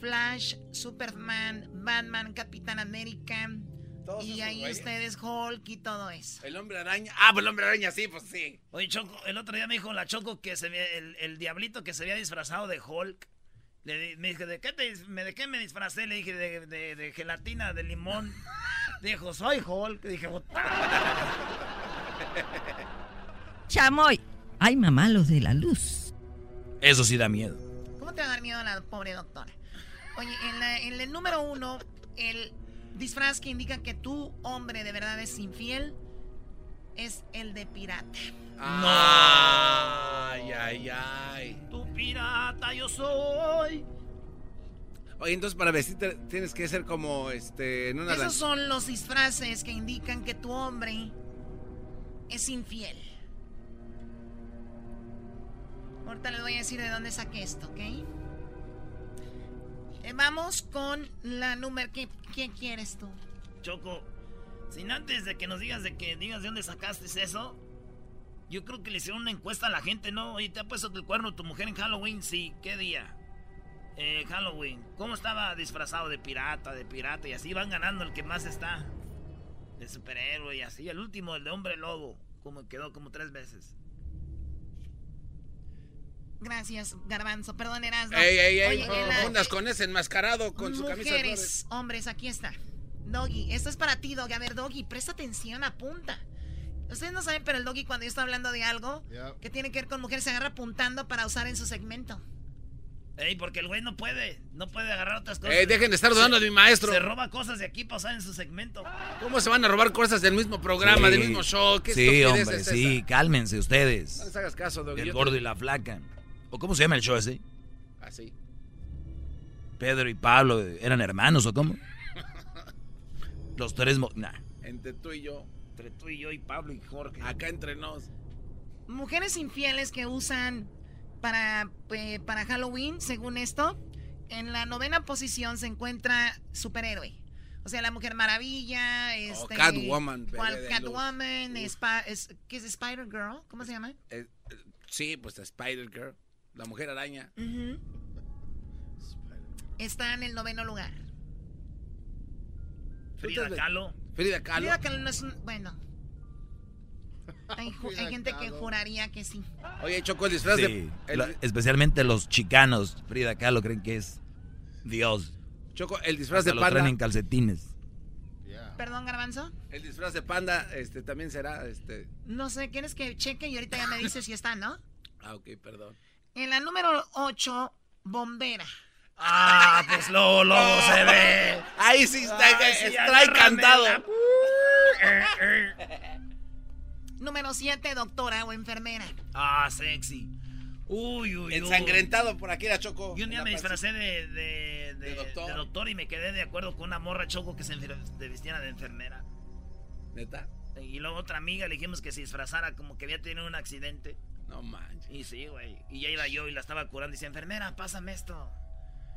Flash, Superman, Batman, Capitán América. y esos ahí ustedes Hulk y todo eso. El hombre araña. Ah, pues el hombre araña, sí, pues sí. Oye, Choco, el otro día me dijo la Choco que se el, el diablito que se había disfrazado de Hulk. Le me dije, ¿de qué, te, dis- me, ¿de qué me disfracé? Le dije, de, de- de gelatina, de limón. Dijo, soy Hulk. Dije, "Puta". Chamoy. Ay, mamá, los de la luz. Eso sí da miedo. ¿Cómo te va a dar miedo la pobre doctora? Oye, en, la- en el número uno, el disfraz que indica que tu hombre de verdad es infiel es el de pirata. Ay, ay, ay. Tu pirata yo soy. Oye, entonces para vestirte tienes que ser como este en una Esos son los disfraces que indican que tu hombre es infiel. Ahorita les voy a decir de dónde saqué esto, ¿ok? Eh, vamos con la número... ¿Qué, ¿Qué quieres tú? Choco, sin antes de que nos digas de que digas de dónde sacaste eso, Yo creo que le hicieron una encuesta a la gente, ¿no? Oye, ¿te ha puesto el cuerno tu mujer en Halloween? Sí, ¿qué día? Eh, Halloween. ¿Cómo estaba disfrazado de pirata, de pirata? Y así van ganando el que más está. De superhéroe y así. El último, el de hombre lobo. Como quedó como tres veces. Gracias, Garbanzo. Perdón, Erasmo. Ey, ey, ey, Oye, no la- con ese enmascarado con su camisa de Mujeres, hombres, aquí está. Doggy, esto es para ti, Doggy. A ver, Doggy, presta atención, apunta. Ustedes no saben, pero el Doggy cuando yo estoy hablando de algo que tiene que ver con mujeres se agarra apuntando para usar en su segmento. Ey, porque el güey no puede. No puede agarrar otras cosas. Ey, dejen de estar dudando Se- de mi maestro. Se roba cosas de aquí para usar en su segmento. ¿Cómo se van a robar cosas del mismo programa, Sí. del mismo show? ¿Qué Sí, hombre, es sí, cálmense ustedes. No les hagas caso, Doggy. El gordo te- y la flaca. ¿O cómo se llama el show ese? Así. Pedro y Pablo, ¿eran hermanos o cómo? Los tres... mo- Nah. Entre tú y yo. Entre tú y yo y Pablo y Jorge. Acá entre nos. Mujeres infieles que usan para, eh, para Halloween, según esto, en la novena posición se encuentra superhéroe. O sea, la Mujer Maravilla, este... Catwoman, ¿Cuál? de luz. Catwoman, Spa- es, ¿qué es Spider-Girl? ¿Cómo se llama? Eh, eh, sí, pues Spider-Girl. La mujer araña. Ujú. Está en el noveno lugar. Frida Kahlo. Frida Kahlo. Frida Kahlo no es un... Bueno. Hay, gente que juraría que sí. Oye, Choco, el disfraz Sí, de... el- especialmente los chicanos, Frida Kahlo, creen que es Dios. Choco, el disfraz Hasta de lo panda. traen en calcetines. Perdón, Garbanzo. El disfraz de panda este, también será... Este... No sé, ¿quieres que cheque? Y ahorita ya me dices si está, ¿no? Ah, ok, perdón. En la número 8, bombera. Ah, pues luego, luego se ve. Ahí sí está, Ay, sí, Número 7, doctora o enfermera. Ah, sexy. Uy, uy, uy. Ensangrentado por aquí era Choco. Yo un día me disfracé de, de, de- doctor. de doctor y me quedé de acuerdo con una morra choco que se vistiera de enfermera. ¿Neta? Y luego otra amiga le dijimos que se disfrazara como que había tenido un accidente. No manches. Y sí, güey. Y ya iba yo y la estaba curando y dice, enfermera, pásame esto.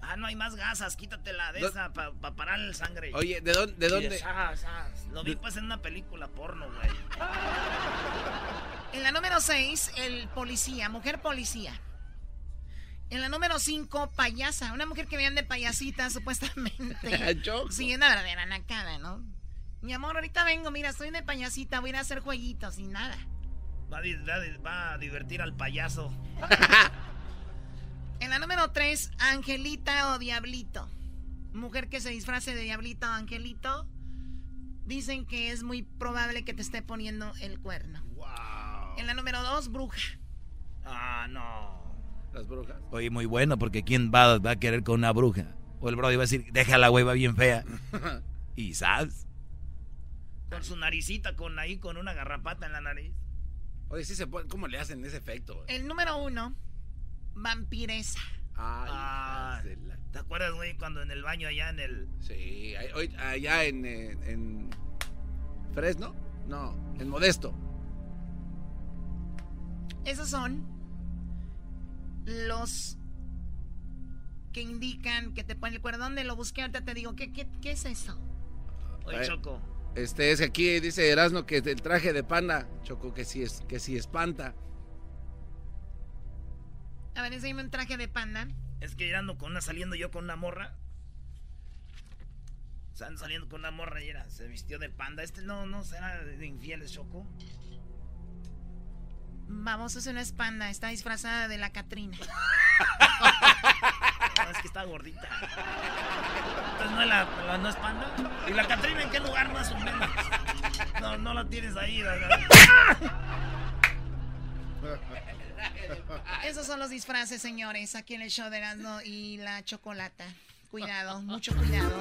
Ah, no hay más gasas, quítatela de esa para parar el sangre. Oye, ¿de dónde- de. Lo vi pues en una película porno, güey. En la número 6, el policía, mujer policía. En la número 5, payasa. Una mujer que vean de payasita, supuestamente. Sí, una verdadera nacada, ¿no? Mi amor, ahorita vengo, mira, estoy de payasita, voy a ir a hacer jueguitos y nada. Va a, va a divertir al payaso. En la número 3, Angelita o Diablito. Mujer que se disfrace de Diablito o Angelito. Dicen que es muy probable que te esté poniendo el cuerno. En la número 2, Bruja. Ah, no. Las brujas. Oye, muy bueno, porque ¿quién va, va a querer con una bruja? O el brody va a decir, déjala, güey, va bien fea. Y ¿sabes? Con su naricita, con ahí, con una garrapata en la nariz. Oye, sí se puede... ¿Cómo le hacen ese efecto? El número 1, Vampiresa. Ay, Ah, la- ¿Te acuerdas, güey, cuando en el baño allá en el... Sí, allá en, eh, en Fresno, no, en Modesto. Esos son los que indican que te ponen el cuerno. ¿Dónde lo busqué? Ahorita te digo, ¿qué, qué, qué es eso? Oye, Choco. Este es aquí dice Erasmo que el traje de panda, Choco, que sí es, que sí espanta. A ver, enséñame un traje de panda. Es que ando con una, saliendo yo con una morra. Están saliendo con una morra y era, se vistió de panda. Este no, no será de infieles, Choco. Vamos, es una panda. Está disfrazada de la Catrina. No, es que está gordita. Entonces no es, la, la- no es panda. ¿Y la Catrina en qué lugar más o menos? No, no la tienes ahí, ¿verdad? Esos son los disfraces, señores, aquí en el show de Erasmo y la Chocolata. Cuidado, mucho cuidado.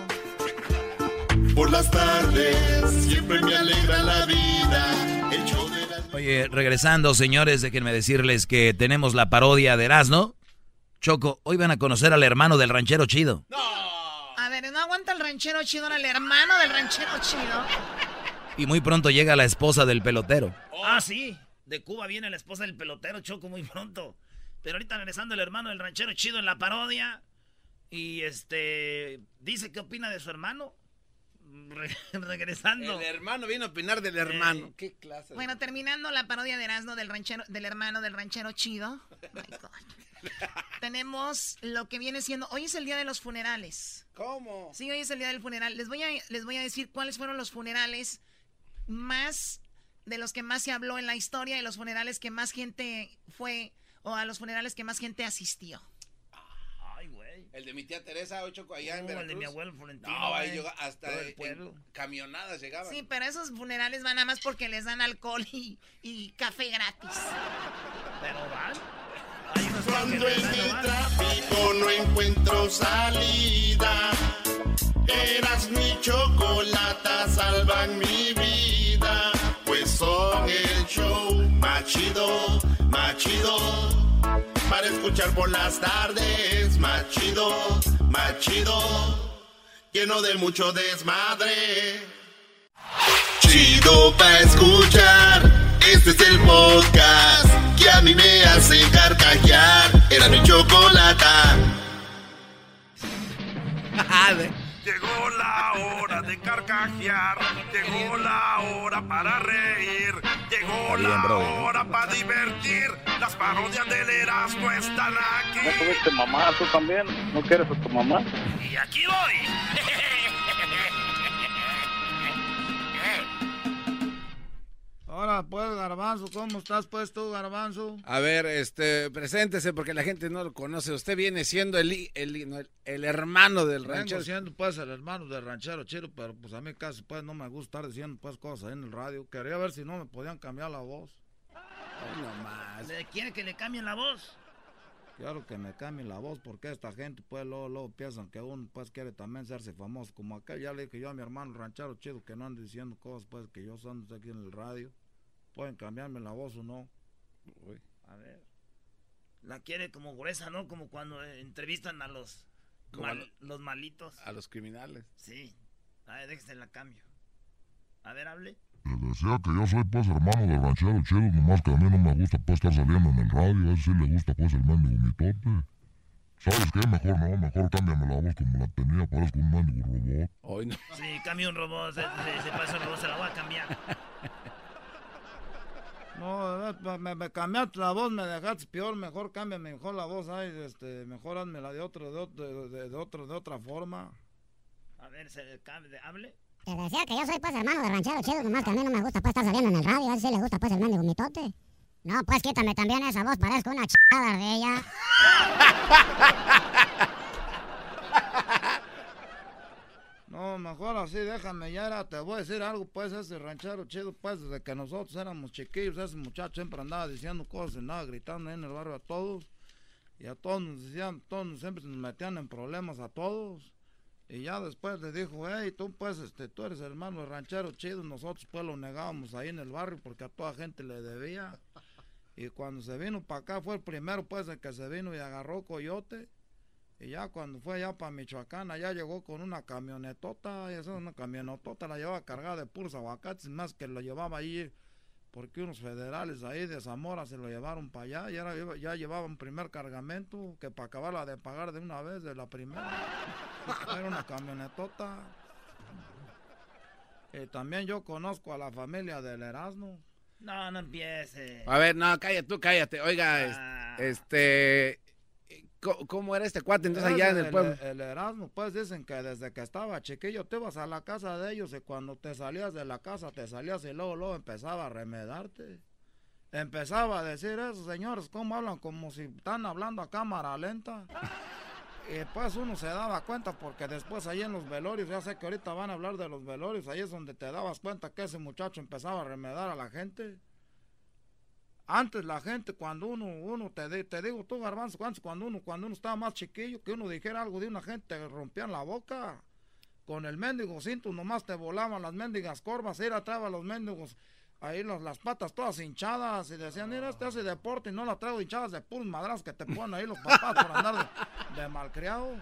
Por las tardes siempre me alegra la vida. El show de la... Oye, regresando, señores, déjenme decirles que tenemos la parodia de Erasmo. Choco, hoy van a conocer al hermano del ranchero chido. A ver, no aguanta el ranchero chido, era el hermano del ranchero chido. Y muy pronto llega la esposa del pelotero. Ah, sí. De Cuba viene la esposa del pelotero Choco muy pronto. Pero ahorita regresando el hermano del ranchero chido en la parodia. Y este. Dice qué opina de su hermano. re- regresando. El hermano viene a opinar del hermano. ¿Qué clase? Bueno, terminando la parodia de Erasmo del ranchero, del hermano del ranchero chido. My God. Tenemos lo que viene siendo. Hoy es el día de los funerales. ¿Cómo? Sí, hoy es el día del funeral. Les voy a, les voy a decir cuáles fueron los funerales más de los que más se habló en la historia y los funerales que más gente fue o a los funerales que más gente asistió. Ay, güey. El de mi tía Teresa, ocho allá en Oh, Veracruz. el de mi abuelo Florentino, No, ahí güey. llegó hasta Todo el en pueblo. camionadas llegaban. Sí, pero esos funerales van nada más porque les dan alcohol y, y café gratis. Pero van. Cuando en el tráfico no encuentro salida, eras mi chocolata, salvan mi vida, son el show más chido, más chido, para escuchar por las tardes, más chido, más chido, lleno de mucho desmadre. Chido pa' escuchar, este es el podcast que a mí me hace carcajear. Era mi chocolata. Llegó la hora de carcajear, llegó la hora para reír, llegó Bien, la brother. hora para divertir. Las parodias del Erasmo están aquí. ¿No tuviste mamá? ¿Tú también? ¿No quieres a tu mamá? Y aquí voy. Ahora pues, Garbanzo, ¿cómo estás pues tú, Garbanzo? A ver, este, preséntese porque la gente no lo conoce. Usted viene siendo el, el, no, el, el hermano del Vengo ranchero. siendo pues el hermano del ranchero chido, pero pues a mí casi pues no me gusta estar diciendo pues cosas ahí en el radio. Quería ver si no me podían cambiar la voz. no más. ¿Le quiere que le cambien la voz? Quiero que me cambien la voz porque esta gente pues luego, luego piensan que uno pues quiere también hacerse famoso. Como acá ya le dije yo a mi hermano ranchero chido que no ande diciendo cosas pues que yo son aquí en el radio. Pueden cambiarme la voz o no. A ver. La quiere como gruesa, ¿no? Como cuando eh, entrevistan a los, a mal- los malitos. A los criminales. Sí. A ver, déjese la cambio. A ver, hable. Les decía que yo soy pues hermano del ranchero chido, nomás que a mí no me gusta pues estar saliendo en el radio, a él sí le gusta pues el mendigo mitote. ¿Sabes qué? Mejor no, mejor cámbiame la voz como la tenía, parezco un mendigo robot. Hoy no. Sí, cambia un robot. Se, se, se pasa un robot, se la voy a cambiar. No, eh, me, me cambiaste la voz, me dejaste peor, mejor cámbiame mejor la voz, ay, este, mejor hazmela de otro, de otro, de, de otro, de otra forma. A ver, se cambia, hable. Te decía que yo soy pues hermano de ranchero chido, nomás que a mí no me gusta pues estar saliendo en el radio, a sí le gusta pues el mendigo mitote. No, pues quítame también esa voz, parezco una chada de ella. No, mejor así, déjame, ya era, te voy a decir algo, pues, ese ranchero chido, pues, desde que nosotros éramos chiquillos, ese muchacho siempre andaba diciendo cosas, andaba gritando ahí en el barrio a todos, y a todos nos decían, todos siempre nos metían en problemas a todos, y ya después le dijo, hey, tú, pues, este, tú eres hermano ranchero chido, nosotros, pues, lo negábamos ahí en el barrio porque a toda gente le debía, y cuando se vino para acá, fue el primero, pues, el que se vino y agarró coyote, y ya cuando fue allá para Michoacán, allá llegó con una camionetota, y esa es una camionetota, la llevaba cargada de puros aguacates, más que lo llevaba ahí, porque unos federales ahí de Zamora se lo llevaron para allá, y era, ya llevaba un primer cargamento, que para acabarla de pagar de una vez, de la primera, era una camionetota. Y también yo conozco a la familia del Erasmo. No, no empiece. A ver, no, cállate, tú cállate. Oiga, Ah. este. ¿Cómo, era este cuate entonces allá en el pueblo? El Erasmo, pues dicen que desde que estaba chiquillo te ibas a la casa de ellos y cuando te salías de la casa te salías y luego, luego empezaba a remedarte. Empezaba a decir eso, señores, ¿cómo hablan? Como si están hablando a cámara lenta. Y pues uno se daba cuenta porque después ahí en los velorios, ya sé que ahorita van a hablar de los velorios, ahí es donde te dabas cuenta que ese muchacho empezaba a remedar a la gente. Antes la gente, cuando uno, uno te, di- te digo tú, Garbanzo, cuando uno, cuando uno estaba más chiquillo, que uno dijera algo de una gente, te rompían la boca. Con el mendigo cinto nomás te volaban las mendigas corvas, ir atrás a los mendigos, ahí los- las patas todas hinchadas, y decían, mira, este hace deporte y no la traigo hinchadas de puros madras que te ponen ahí los papás por andar de, de malcriado.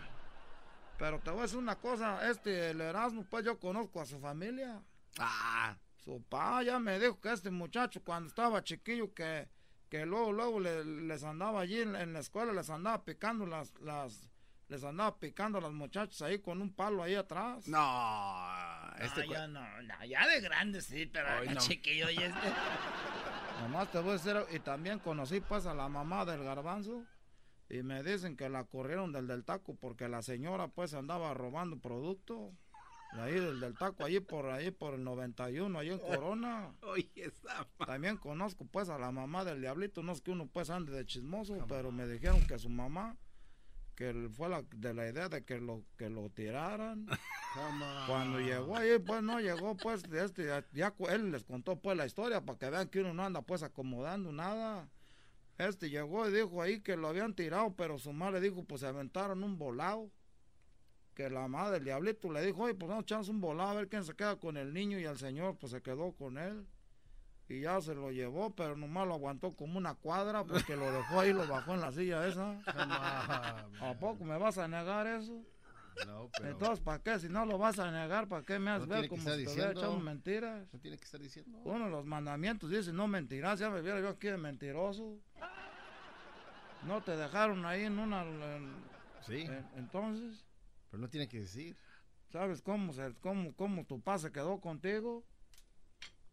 Pero te voy a decir una cosa, este, el Erasmo, pues yo conozco a su familia. Ah. Su papá ya me dijo que este muchacho cuando estaba chiquillo que, que luego, luego le- les andaba allí en, en la escuela, les andaba picando las, las, Les andaba picando a las muchachas ahí con un palo ahí atrás. No, este ya no, no, ya de grande sí, pero Ay, no. no. chiquillo y este. Nomás te voy a decir, y también conocí pues a la mamá del garbanzo y me dicen que la corrieron del del taco porque la señora pues andaba robando producto. Ahí del del taco, allí por ahí por el 91, ahí en Corona. Oye, También conozco pues a la mamá del diablito, no es que uno pues ande de chismoso, pero me dijeron que su mamá que fue la, de la idea de que lo que lo tiraran. Cuando llegó ahí, pues no llegó, pues este, ya, ya él les contó pues la historia para que vean que uno no anda pues acomodando nada. Este llegó y dijo ahí que lo habían tirado, pero su madre dijo pues se aventaron un volado. Que la madre del diablito le dijo, oye, pues vamos a echarnos un volado a ver quién se queda con el niño y el señor pues se quedó con él. Y ya se lo llevó, pero nomás lo aguantó como una cuadra porque lo dejó ahí, lo bajó en la silla esa. ¿A poco me vas a negar eso? No, pero. Entonces, ¿para qué? Si no lo vas a negar, ¿para qué me has No ver como si te echado mentiras? No tiene que estar diciendo. Uno de los mandamientos dice no mentirás, ya me viera yo aquí de mentiroso. No te dejaron ahí en una... en- Sí. en- entonces, Pero no tiene que decir. ¿sabes cómo, se, cómo, cómo tu papá se quedó contigo?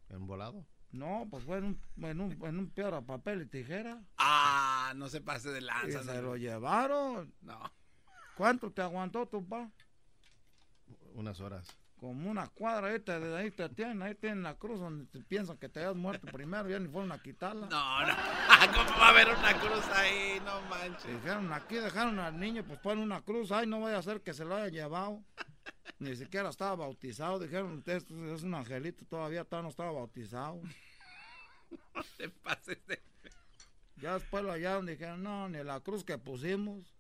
En volado. No, pues fue en un, en un, en un piedra, papel y tijera. Ah, no se pase de Y lanza. se lo llevaron. No. ¿Cuánto te aguantó tu papá? Unas horas. Como una cuadra, ahí te, ahí te tienen, ahí tienen la cruz donde te piensan que te hayas muerto primero, ya ni fueron a quitarla. No, no. ¿Cómo va a haber una cruz ahí? No manches. Dijeron, aquí dejaron al niño, pues ponen una cruz, ay, no vaya a ser que se lo haya llevado. Ni siquiera estaba bautizado, dijeron, usted es- un angelito, todavía todavía no estaba bautizado. No te pases de... Ya después lo hallaron, dijeron, no, ni la cruz que pusimos.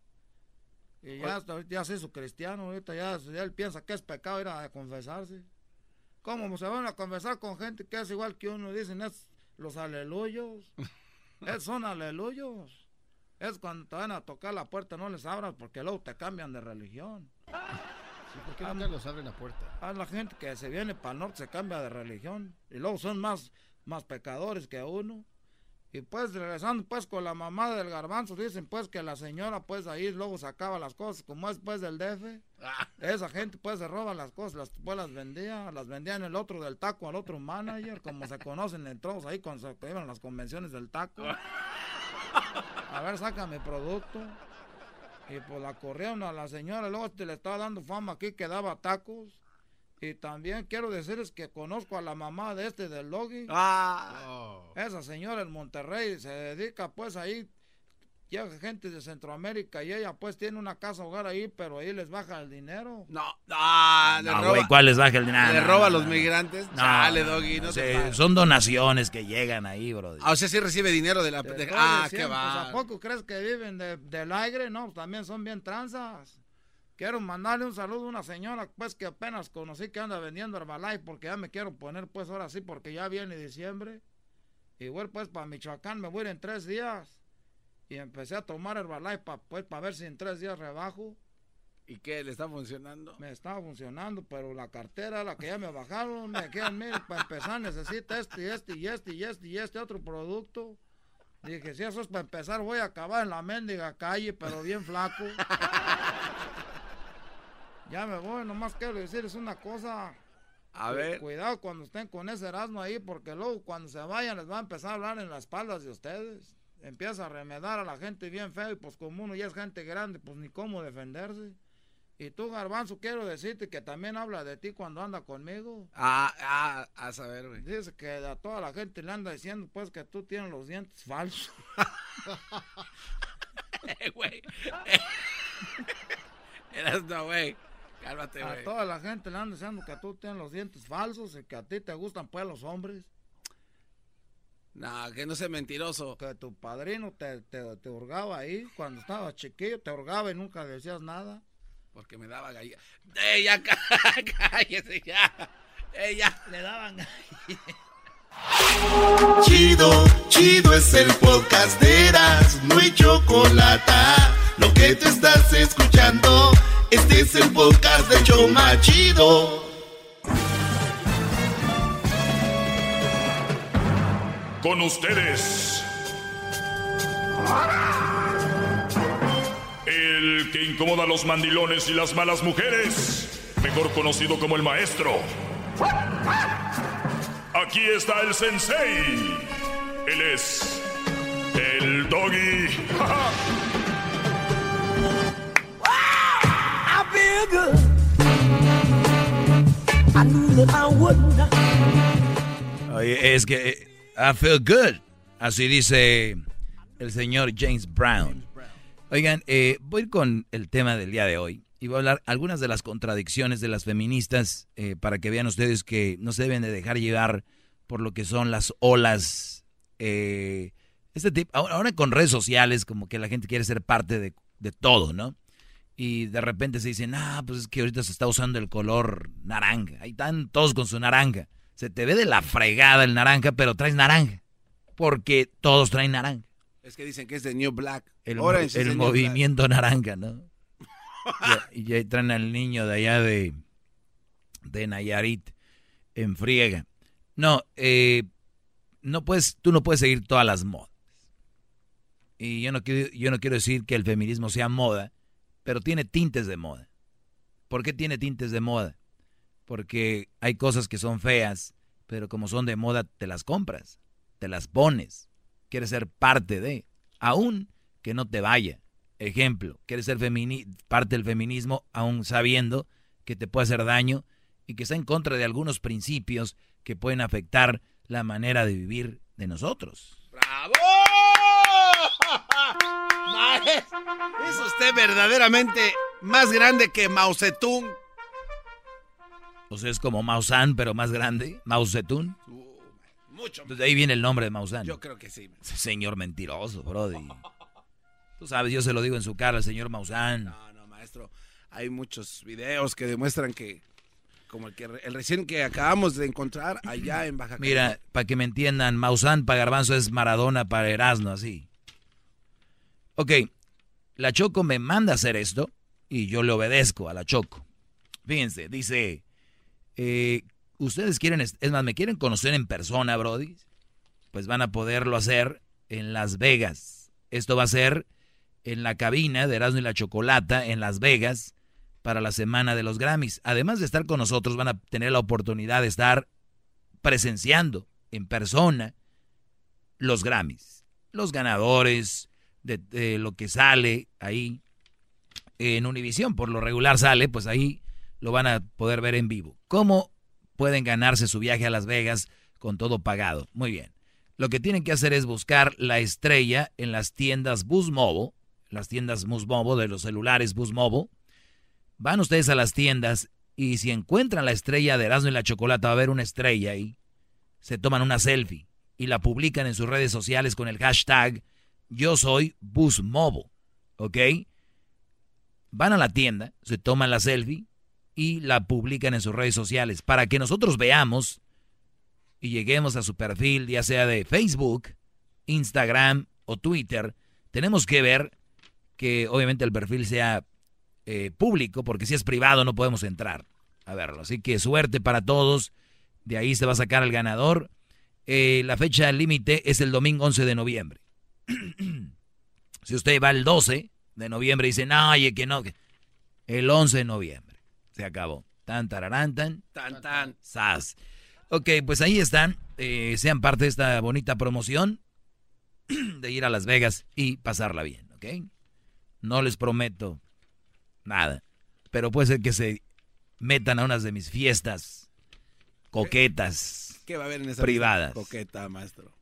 Y ya, hasta ahorita ya se hizo cristiano, ahorita ya, ya él piensa que es pecado ir a confesarse. ¿Cómo se van a confesar con gente que es igual que uno? Dicen, es los aleluyos. es, son aleluyos. Es cuando te van a tocar la puerta, no les abras porque luego te cambian de religión. Sí, ¿Por qué nunca los abren la puerta? A la gente que se viene para el norte se cambia de religión. Y luego son más, más pecadores que uno. Y pues regresando pues con la mamá del garbanzo, dicen pues que la señora pues ahí luego sacaba las cosas como es pues del DF. Esa gente pues se roba las cosas, las, pues las vendía, las vendía en el otro del taco al otro manager, como se conocen entre todos ahí cuando se iban las convenciones del taco. A ver, saca mi producto. Y pues la corrieron a la señora, luego este le estaba dando fama aquí que daba tacos. Y también quiero decirles que conozco a la mamá de este del Logi. Ah. Esa señora en Monterrey se dedica pues ahí, llega gente de Centroamérica y ella pues tiene una casa hogar ahí, pero ahí les baja el dinero. No, ah, le No, roba. güey, ¿cuál les baja el dinero? Le No, roba a no, los no. migrantes. No, no, Doggy, no, no pases. Son donaciones que llegan ahí, bro. Ah, o sea, sí recibe dinero de la... De- ah, diciendo, qué pues, va. ¿A poco crees que viven de- del aire? No, también son bien tranzas. Quiero mandarle un saludo a una señora pues que apenas conocí que anda vendiendo Herbalife porque ya me quiero poner pues ahora sí porque ya viene diciembre. Igual pues para Michoacán me voy a ir en tres días. Y empecé a tomar Herbalife pa, pues para ver si en tres días rebajo. ¿Y qué? ¿Le está funcionando? Me estaba funcionando, pero la cartera, la que ya me bajaron, me quedan mil. Para empezar necesita este y este y este y este y este otro producto. Dije, si eso es para empezar, voy a acabar en la mendiga calle, pero bien flaco. ya me voy, nomás quiero decirles una cosa. A ver. Cuidado cuando estén con ese Erasmo ahí, porque luego cuando se vayan les va a empezar a hablar en las espaldas de ustedes. Empieza a remedar a la gente bien feo y pues como uno ya es gente grande, pues ni cómo defenderse. Y tú, Garbanzo, quiero decirte que también habla de ti cuando anda conmigo. Ah, ah, a saber, güey. Dice que a toda la gente le anda diciendo pues que tú tienes los dientes falsos. Eh, güey. Eras no, güey. Cálmate, a toda la gente le anda diciendo que tú tienes los dientes falsos y que a ti te gustan pues los hombres. No, que no sea mentiroso. Que tu padrino te, te, te hurgaba ahí cuando estabas chiquillo, te hurgaba y nunca decías nada. Porque me daba gallina. ¡Eh, ya cá- cállese ya! ¡Eh, ya! Le daban Chido, chido es el podcast de Eras, no hay chocolate. Lo que te estás escuchando, este es el podcast de Choma Chido. Con ustedes. El que incomoda a los mandilones y las malas mujeres, mejor conocido como el maestro. Aquí está el sensei. Él es el doggy. Oye, es que eh, I feel good. Así dice el señor James Brown. Oigan, eh, voy con el tema del día de hoy y voy a hablar algunas de las contradicciones de las feministas eh, para que vean ustedes que no se deben de dejar llevar por lo que son las olas. eh, este tipo, ahora con redes sociales como que la gente quiere ser parte de todo, ¿no? Y de repente se dicen, ah, pues es que ahorita se está usando el color naranja. Ahí están todos con su naranja. Se te ve de la fregada el naranja, pero traes naranja. Porque todos traen naranja. Es que dicen que es de New Black. El, mo- el movimiento naranja, ¿no? y, y ahí traen al niño de allá de, de Nayarit en friega. No, eh, no puedes, tú no puedes seguir todas las modas. Y yo no, quiero, yo no quiero decir que el feminismo sea moda, pero tiene tintes de moda. ¿Por qué tiene tintes de moda? Porque hay cosas que son feas, pero como son de moda, te las compras, te las pones, quieres ser parte de, aún que no te vaya. Ejemplo, quieres ser parte del feminismo, aún sabiendo que te puede hacer daño y que está en contra de algunos principios que pueden afectar la manera de vivir de nosotros. ¡Bravo! Es usted verdaderamente más grande que Mao Zedong. O sea, es como Maussan, pero más grande. Mao Zedong. Mucho. Entonces, de ahí viene el nombre de Maussan. Yo creo que sí. Señor mentiroso, Brody. Tú sabes, yo se lo digo en su cara al señor Maussan. No, no, maestro. Hay muchos videos que demuestran que, como el, que, el recién que acabamos de encontrar allá en Baja Mira, para que me entiendan, Maussan para Garbanzo es Maradona para Erasmo, así. Ok, la Choco me manda a hacer esto y yo le obedezco a la Choco. Fíjense, dice, eh, ustedes quieren, es más, me quieren conocer en persona, Brody, pues van a poderlo hacer en Las Vegas. Esto va a ser en la cabina de Erasmo y la Chocolata en Las Vegas para la semana de los Grammys. Además de estar con nosotros, van a tener la oportunidad de estar presenciando en persona los Grammys, los ganadores de, lo que sale ahí en Univisión. Por lo regular sale, pues ahí lo van a poder ver en vivo. ¿Cómo pueden ganarse su viaje a Las Vegas con todo pagado? Muy bien. Lo que tienen que hacer es buscar la estrella en las tiendas Bus Mobile, las tiendas Bus Mobile de los celulares Bus Mobile. Van ustedes a las tiendas y si encuentran la estrella de Erasmo y la Chocolata, va a haber una estrella ahí. Se toman una selfie y la publican en sus redes sociales con el hashtag Yo soy Bus Mobile. ¿Ok? Van a la tienda, se toman la selfie y la publican en sus redes sociales para que nosotros veamos y lleguemos a su perfil, ya sea de Facebook, Instagram o Twitter. Tenemos que ver que obviamente el perfil sea eh, público, porque si es privado no podemos entrar a verlo. Así que suerte para todos. De ahí se va a sacar el ganador. Eh, la fecha límite es el domingo 11 de noviembre. Si usted va el 12 de noviembre y dice, no, oye, que no. que-". El 11 de noviembre. Se acabó. Tan, tararán, tan. Tan, tan. Sas. Ok, pues ahí están. Eh, sean parte de esta bonita promoción de ir a Las Vegas y pasarla bien, ¿ok? No les prometo nada. Pero puede ser que se metan a unas de mis fiestas coquetas, ¿Qué va a haber en esa privadas. coqueta, maestro?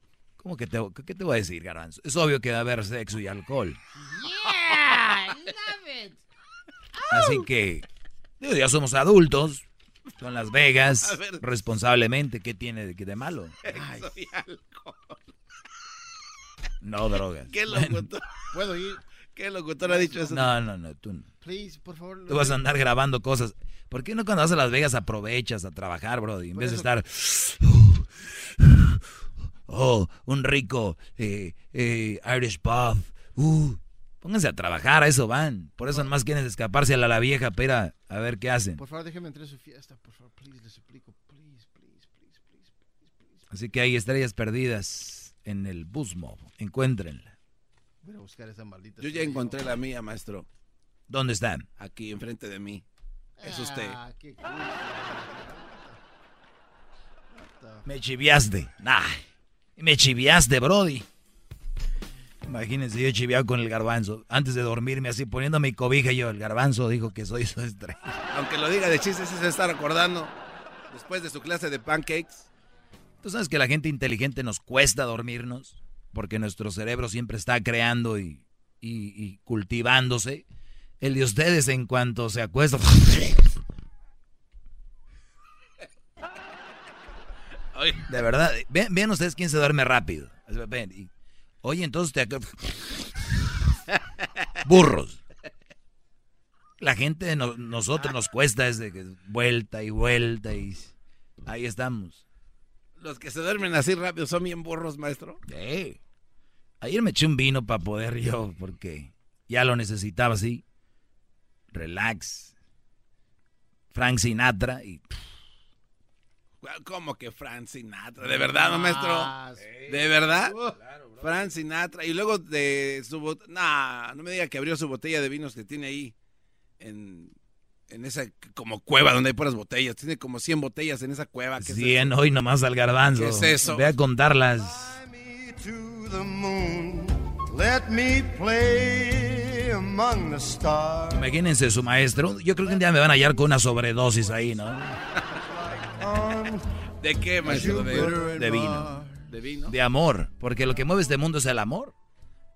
¿Cómo que te, qué te voy a decir, Garbanzo? Es obvio que va a haber sexo y alcohol. Yeah, love it. Así que, digo, ya somos adultos. Son Las Vegas, A ver. responsablemente. ¿Qué tiene de, de malo? Sexo y alcohol. No drogas. ¿Qué locutor? ¿Puedo ir? ¿Qué locutor ha dicho eso? No, no, no, tú no. Please, por favor. Tú vas a andar grabando cosas. ¿Por qué no cuando vas a Las Vegas aprovechas a trabajar, Brody? En Por vez de estar... Oh, un rico eh, eh, Irish pub. Uh, pónganse a trabajar, a eso van. Por eso nomás quieren escaparse a la, la vieja para ir a, ver qué hacen. Por favor, déjeme entrar a su fiesta, por favor, please, les suplico, please, please, please, please, please, please. Así que hay estrellas perdidas en el Busmo. Encuéntrenla. Voy a buscar esa maldita. Yo ya encontré la mía, maestro. ¿Dónde está? Aquí, enfrente de mí. Es usted. Ah, qué Me chiviaste. Nah, me chiviaste, Brody. Imagínense, yo he chiviado con el garbanzo. Antes de dormirme así, poniendo mi cobija, yo, el garbanzo dijo que soy su estrella. Aunque lo diga de chistes, se está recordando. Después de su clase de pancakes. Tú sabes que la gente inteligente nos cuesta dormirnos, porque nuestro cerebro siempre está creando y, y- y cultivándose. El de ustedes, en cuanto se acuesta. De verdad, vean, vean ustedes quién se duerme rápido. Oye, entonces te Burros. La gente, de no- nosotros nos cuesta desde que vuelta y vuelta y ahí estamos. Los que se duermen así rápido son bien burros, maestro. Sí. Ayer me eché un vino para poder yo, porque ya lo necesitaba así. Relax. Frank Sinatra y ¿Cómo que Frank Sinatra? ¿De verdad, no, maestro? ¿De verdad? Frank Sinatra. Y luego de su botella... Nah, no me diga que abrió su botella de vinos que tiene ahí. En, en esa como cueva donde hay puras botellas. Tiene como 100 botellas en esa cueva. ¿Qué es 100 eso? hoy nomás al garbanzo. ¿Qué es eso? Ve a contarlas. to the moon. Let me play among the stars. Imagínense su maestro. Yo creo que un día me van a hallar con una sobredosis ahí, ¿no? ¿De qué, maestro? De, De vino. ¿De vino? De amor. Porque lo que mueve este mundo es el amor.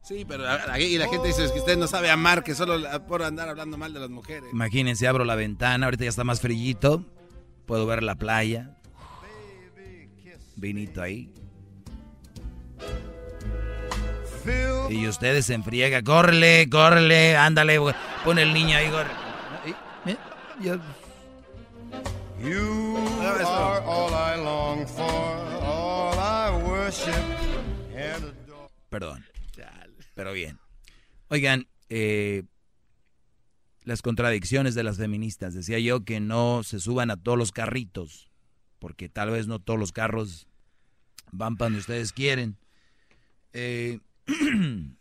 Sí, pero la, y la gente dice que usted no sabe amar, que solo por andar hablando mal de las mujeres. Imagínense, abro la ventana. Ahorita ya está más frillito. Puedo ver la playa. Vinito ahí. Y ustedes se enfriega. Córrele, córrele, ándale. Pon el niño ahí, corre. ¿Eh? Yo- You are all I long for, all I worship and adore. Perdón. Pero bien. Oigan, eh, las contradicciones de las feministas. Decía yo que no se suban a todos los carritos, porque tal vez no todos los carros van para donde ustedes quieren. Eh,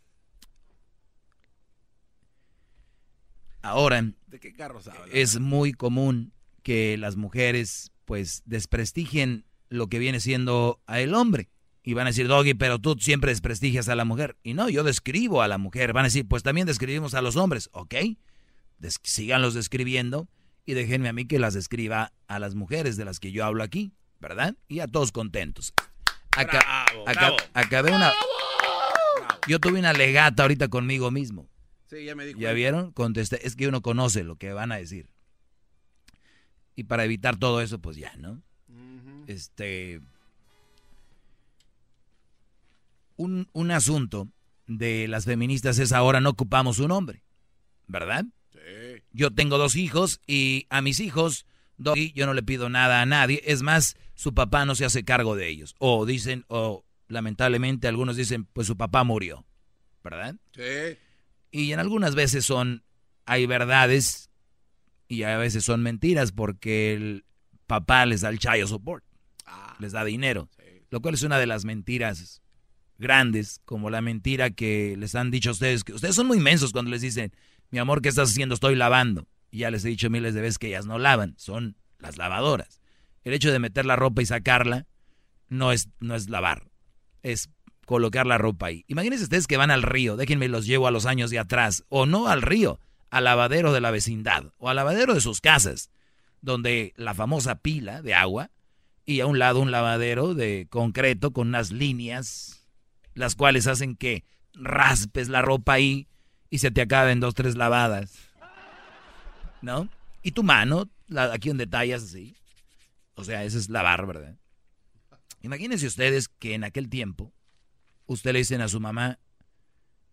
ahora, ¿De qué carros habla? es muy común que las mujeres pues desprestigien lo que viene siendo a el hombre. Y van a decir, Doggy, pero tú siempre desprestigias a la mujer. Y no, yo describo a la mujer. Van a decir, pues también describimos a los hombres. Ok, Des síganlos describiendo y déjenme a mí que las describa a las mujeres de las que yo hablo aquí, ¿verdad? Y a todos contentos. Acá, Bravo, bravo. acabé una... Yo tuve una legata ahorita conmigo mismo. Sí, ya me di ¿Ya vieron? Contesté. Es que uno conoce lo que van a decir. Y para evitar todo eso, pues ya, ¿no? Este. Un, un asunto de las feministas es ahora no ocupamos un hombre. ¿Verdad? Sí. Yo tengo dos hijos y a mis hijos, Doggy, yo no le pido nada a nadie. Es más, su papá no se hace cargo de ellos. O dicen, o lamentablemente algunos dicen, pues su papá murió. ¿Verdad? Sí. Y en algunas veces son, hay verdades y a veces son mentiras porque el papá les da el child support, les da dinero, lo cual es una de las mentiras grandes, como la mentira que les han dicho a ustedes, que ustedes son muy inmensos cuando les dicen, mi amor, ¿qué estás haciendo? Estoy lavando. Y ya les he dicho miles de veces que ellas no lavan, son las lavadoras. El hecho de meter la ropa y sacarla no es, no es lavar, es colocar la ropa ahí. Imagínense ustedes que van al río, déjenme los llevo a los años de atrás, o no al río, al lavadero de la vecindad, o al lavadero de sus casas, donde la famosa pila de agua, y a un lado un lavadero de concreto con unas líneas, las cuales hacen que raspes la ropa ahí y se te acaben dos, tres lavadas. ¿No? Y tu mano, aquí donde tallas así. O sea, eso es lavar, ¿verdad? Imagínense ustedes que en aquel tiempo usted le dicen a su mamá,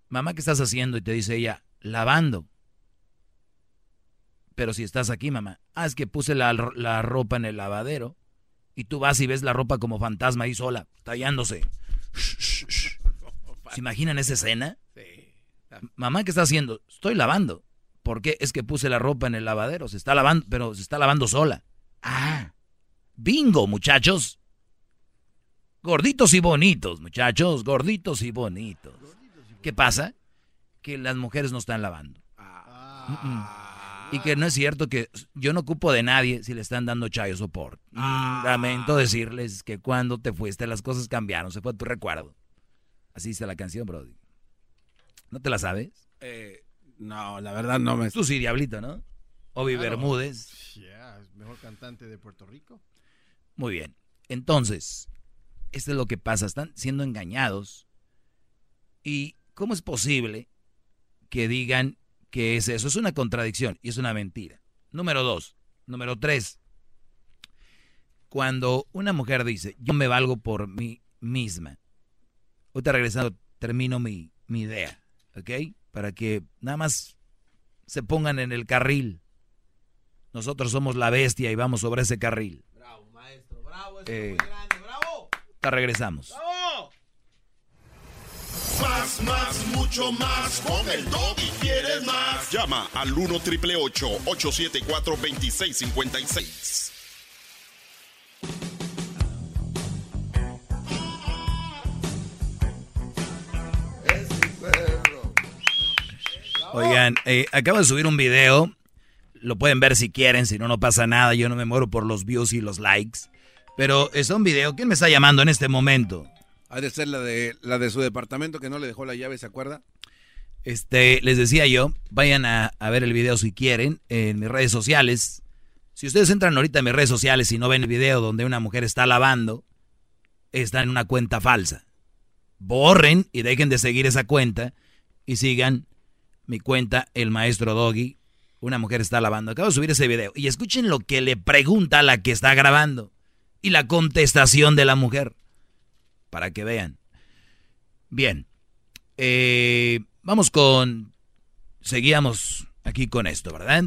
mamá, ¿qué estás haciendo? Y te dice ella, lavando. Pero si estás aquí, mamá, ah, es que puse la, la ropa en el lavadero y tú vas y ves la ropa como fantasma ahí sola, tallándose. ¿Se imaginan esa escena? Mamá, ¿qué está haciendo? Estoy lavando. ¿Por qué? Es que puse la ropa en el lavadero, se está lavando, pero se está lavando sola. Ah, bingo, muchachos. Gorditos y bonitos, muchachos, gorditos y bonitos. ¿Qué pasa? Que las mujeres no están lavando. Y que no es cierto que yo no ocupo de nadie si le están dando chayo support. Mm, Lamento decirles que cuando te fuiste las cosas cambiaron, se fue tu recuerdo. Así dice la canción, Brody. ¿No te la sabes? Eh, no, la verdad no me... Tú sí, Diablito, ¿no? Obi Claro. Bermúdez. Yeah, es mejor cantante de Puerto Rico. Muy bien. Entonces, esto es lo que pasa. Están siendo engañados. ¿Y cómo es posible que digan que es eso? Es una contradicción y es una mentira. Número dos. Número tres. Cuando una mujer dice, yo me valgo por mí misma. Ahorita regresando, termino mi, mi idea. ¿Ok? Para que nada más se pongan en el carril. Nosotros somos la bestia y vamos sobre ese carril. Bravo, maestro, bravo, Eh, Te regresamos. Más, más, mucho más. Con el y quieres más. Llama al 1 triple 874 2656. Oigan, eh, acabo de subir un video. Lo pueden ver si quieren, si no, no pasa nada. Yo no me muero por los views y los likes. Pero es un video. ¿Quién me está llamando en este momento? Ha de ser la de, la de su departamento que no le dejó la llave, ¿se acuerda? Este, les decía yo, vayan a, a ver el video si quieren en mis redes sociales. Si ustedes entran ahorita en mis redes sociales y no ven el video donde una mujer está lavando, está en una cuenta falsa. Borren y dejen de seguir esa cuenta y sigan mi cuenta, el maestro Doggy. Una mujer está lavando. Acabo de subir ese video. Y escuchen lo que le pregunta a la que está grabando. Y la contestación de la mujer. Para que vean. Bien. Eh, vamos con... Seguíamos aquí con esto, ¿verdad?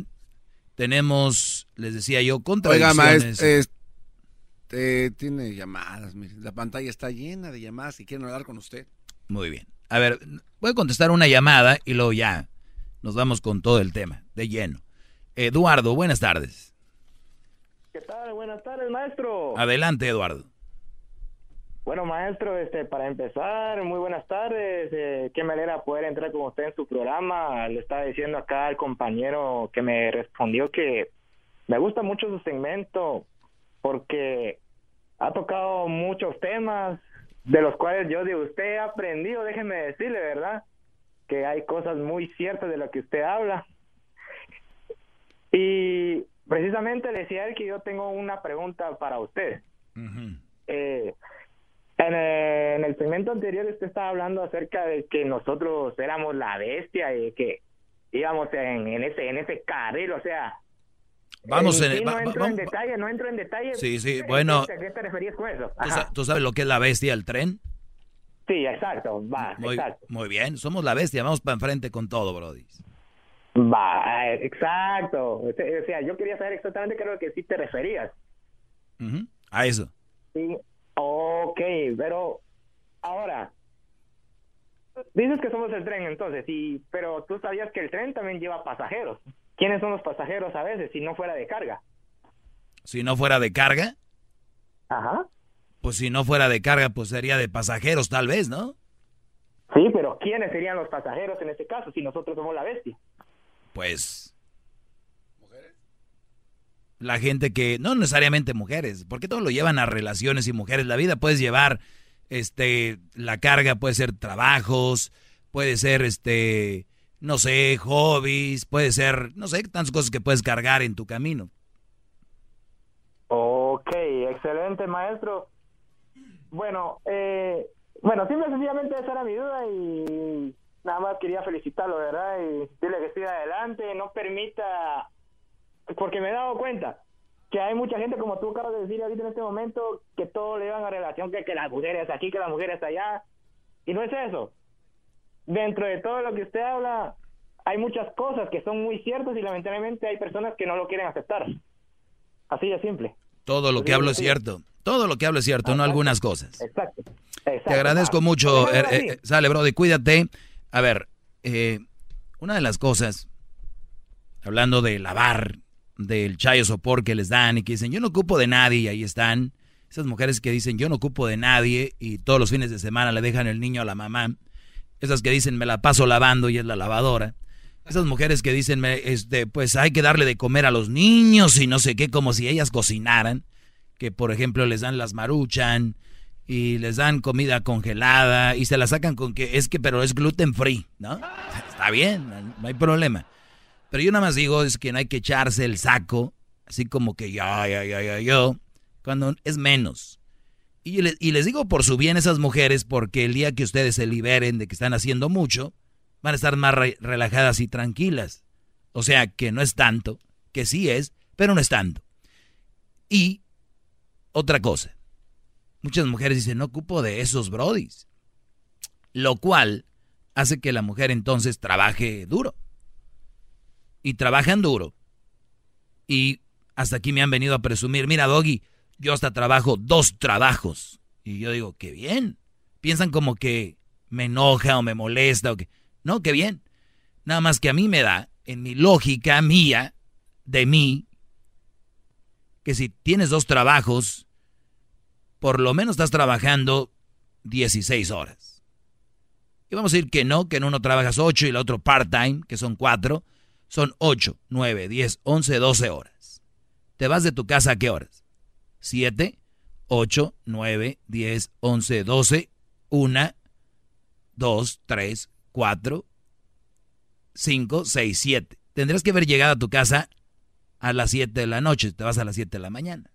Tenemos, les decía yo, Oiga, contradicciones. maestro, este, tiene llamadas, mire, la pantalla está llena de llamadas y quieren hablar con usted. Muy bien. A ver, voy a contestar una llamada y luego ya nos vamos con todo el tema, de lleno. Eduardo, buenas tardes. ¿Qué tal? Buenas tardes, maestro. Adelante, Eduardo. Bueno, maestro, este, para empezar, muy buenas tardes. Eh, qué manera poder entrar con usted en su programa. Le estaba diciendo acá al compañero que me respondió que me gusta mucho su segmento porque ha tocado muchos temas de los cuales yo de usted he aprendido, déjeme decirle, ¿verdad? Que hay cosas muy ciertas de lo que usted habla. Y precisamente le decía él que yo tengo una pregunta para usted. Eh, en el segmento anterior usted estaba hablando acerca de que nosotros éramos la bestia y que íbamos en, en ese en ese carril, o sea, Vamos en en- sí no va- entro en detalle, no entro en detalle. Sí, sí, ¿A qué- bueno. ¿A qué te referías con eso? ¿Tú, Ajá. sa- tú sabes lo que es la bestia, el tren? Sí, exacto, va, Muy, exacto. muy bien, somos la bestia, vamos para enfrente con todo, Brody. Va, eh, exacto. O sea, yo quería saber exactamente qué es lo que sí te referías. Ujú, A eso. Sí. Ok, pero ahora, dices que somos el tren entonces, y, pero tú sabías que el tren también lleva pasajeros. ¿Quiénes son los pasajeros a veces si no fuera de carga? Si no fuera de carga, Ajá. pues si no fuera de carga, pues sería de pasajeros tal vez, ¿no? Sí, pero ¿quiénes serían los pasajeros en este caso si nosotros somos la bestia? Pues... La gente que, no necesariamente mujeres, porque todo lo llevan a relaciones y mujeres. La vida puedes llevar, este, la carga puede ser trabajos, puede ser, este, no sé, hobbies, puede ser, no sé, tantas cosas que puedes cargar en tu camino. Ok, excelente maestro. Bueno, eh, bueno, simple sencillamente esa era mi duda y nada más quería felicitarlo, ¿verdad? Y decirle que siga adelante, no permita, porque me he dado cuenta que hay mucha gente, como tú acabas de decir ahorita en este momento, que todo le van a relación, que, que las mujeres aquí, que las mujeres allá, y no es eso. Dentro de todo lo que usted habla, hay muchas cosas que son muy ciertas y lamentablemente hay personas que no lo quieren aceptar. Así de simple. Todo lo que hablo es cierto. Todo lo que hablo es cierto, no algunas cosas. Exacto. Te agradezco mucho. eh, eh, sale, Brody, cuídate. A ver, eh, una de las cosas, hablando de lavar, del chayo sopor que les dan y que dicen, yo no ocupo de nadie, y ahí están. Esas mujeres que dicen, yo no ocupo de nadie, y todos los fines de semana le dejan el niño a la mamá. Esas que dicen, me la paso lavando y es la lavadora. Esas mujeres que dicen, este, pues hay que darle de comer a los niños y no sé qué, como si ellas cocinaran. Que por ejemplo les dan las maruchan y les dan comida congelada y se la sacan con que es que, pero es gluten free, ¿no? Está bien, no hay problema. Pero yo nada más digo es que no hay que echarse el saco, así como que ya, ya, ya, ya, yo, cuando es menos. Y les, digo por su bien esas mujeres, porque el día que ustedes se liberen de que están haciendo mucho, van a estar más relajadas y tranquilas. O sea, que no es tanto, que sí es, pero no es tanto. Y otra cosa, muchas mujeres dicen, no ocupo de esos brodis. Lo cual hace que la mujer entonces trabaje duro. Y trabajan duro. Y hasta aquí me han venido a presumir, mira Doggy, yo hasta trabajo dos trabajos. Y yo digo, qué bien. Piensan como que me enoja o me molesta o que... No, qué bien. Nada más que a mí me da, en mi lógica mía, de mí, que si tienes dos trabajos, por lo menos estás trabajando 16 horas. Y vamos a decir que no, que en uno trabajas 8 y el otro part-time, que son 4, son 8, 9, 10, 11, 12 horas. ¿Te vas de tu casa a qué horas? 7, 8, 9, 10, 11, 12, 1, 2, 3, 4, 5, 6, 7. Tendrás que haber llegado a tu casa a las 7 de la noche, te vas a las 7 de la mañana.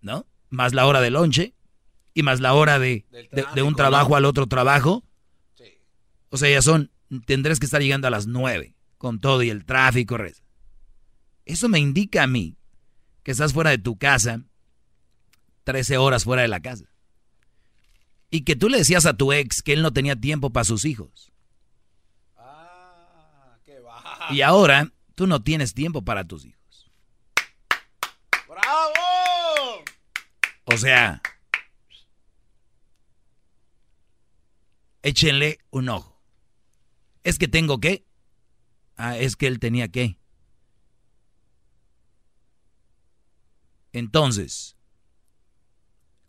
¿No? Más la hora de lonche y más la hora de, de, un trabajo al otro trabajo. O sea, ya son, tendrás que estar llegando a las 9 con todo y el tráfico. Eso me indica a mí que estás fuera de tu casa 13 horas fuera de la casa. Y que tú le decías a tu ex que él no tenía tiempo para sus hijos. Ah, qué Y ahora tú no tienes tiempo para tus hijos. ¡Bravo! O sea, échenle un ojo. Es que tengo que. Ah, es que él tenía que. Entonces,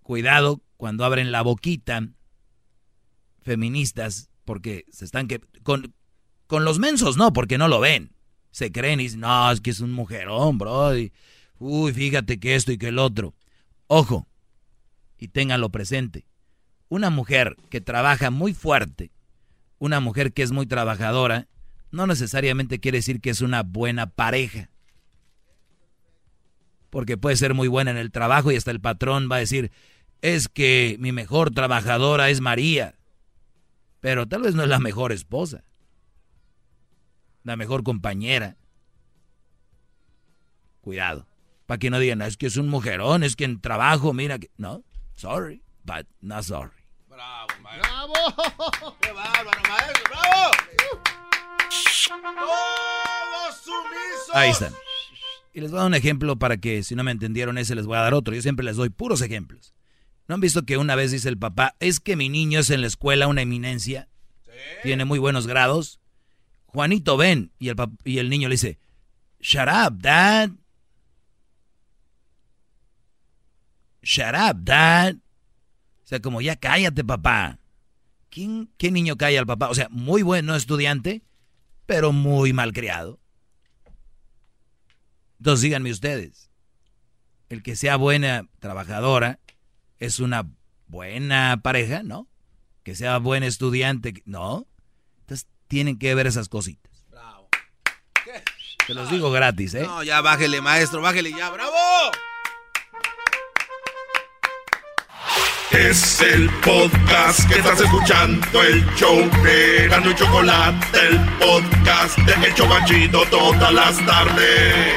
cuidado cuando abren la boquita feministas, porque se están que con, con los mensos no, porque no lo ven. Se creen y dicen, no, es que es un mujerón, bro. uy, fíjate que esto y que el otro. Ojo, y ténganlo presente. Una mujer que trabaja muy fuerte, una mujer que es muy trabajadora, no necesariamente quiere decir que es una buena pareja. Porque puede ser muy buena en el trabajo y hasta el patrón va a decir, es que mi mejor trabajadora es María, pero tal vez no es la mejor esposa, la mejor compañera. Cuidado, para que no digan, es que es un mujerón, es que en trabajo, mira que... No, sorry, but not sorry. Bravo, maestro. Bravo. Qué bárbaro, maestro, bravo. Todos sumisos. Ahí están. Y les voy a dar un ejemplo para que si no me entendieron ese les voy a dar otro. Yo siempre les doy puros ejemplos. ¿No han visto que una vez dice el papá, es que mi niño es en la escuela una eminencia? Tiene muy buenos grados. Juanito, ven. Y el, y el niño le dice, shut up, dad. Shut up, dad. O sea, como ya cállate, papá. ¿Quién, ¿Qué niño calla al papá? O sea, muy bueno estudiante, pero muy malcriado. Entonces díganme ustedes, el que sea buena trabajadora, es una buena pareja, ¿no? Que sea buen estudiante, ¿no? Entonces tienen que ver esas cositas. Bravo. Te los digo gratis, ¿eh? No, ya bájele, maestro, bájele ya, bravo. Es el podcast que estás escuchando, el show de Gano y Chocolate, el podcast de El Chocachito todas las tardes.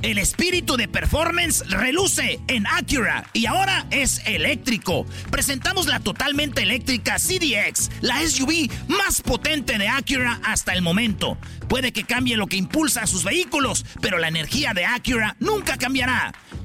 El espíritu de performance reluce en Acura y ahora es eléctrico. Presentamos la totalmente eléctrica CDX, la SUV más potente de Acura hasta el momento. Puede que cambie lo que impulsa a sus vehículos, pero la energía de Acura nunca cambiará.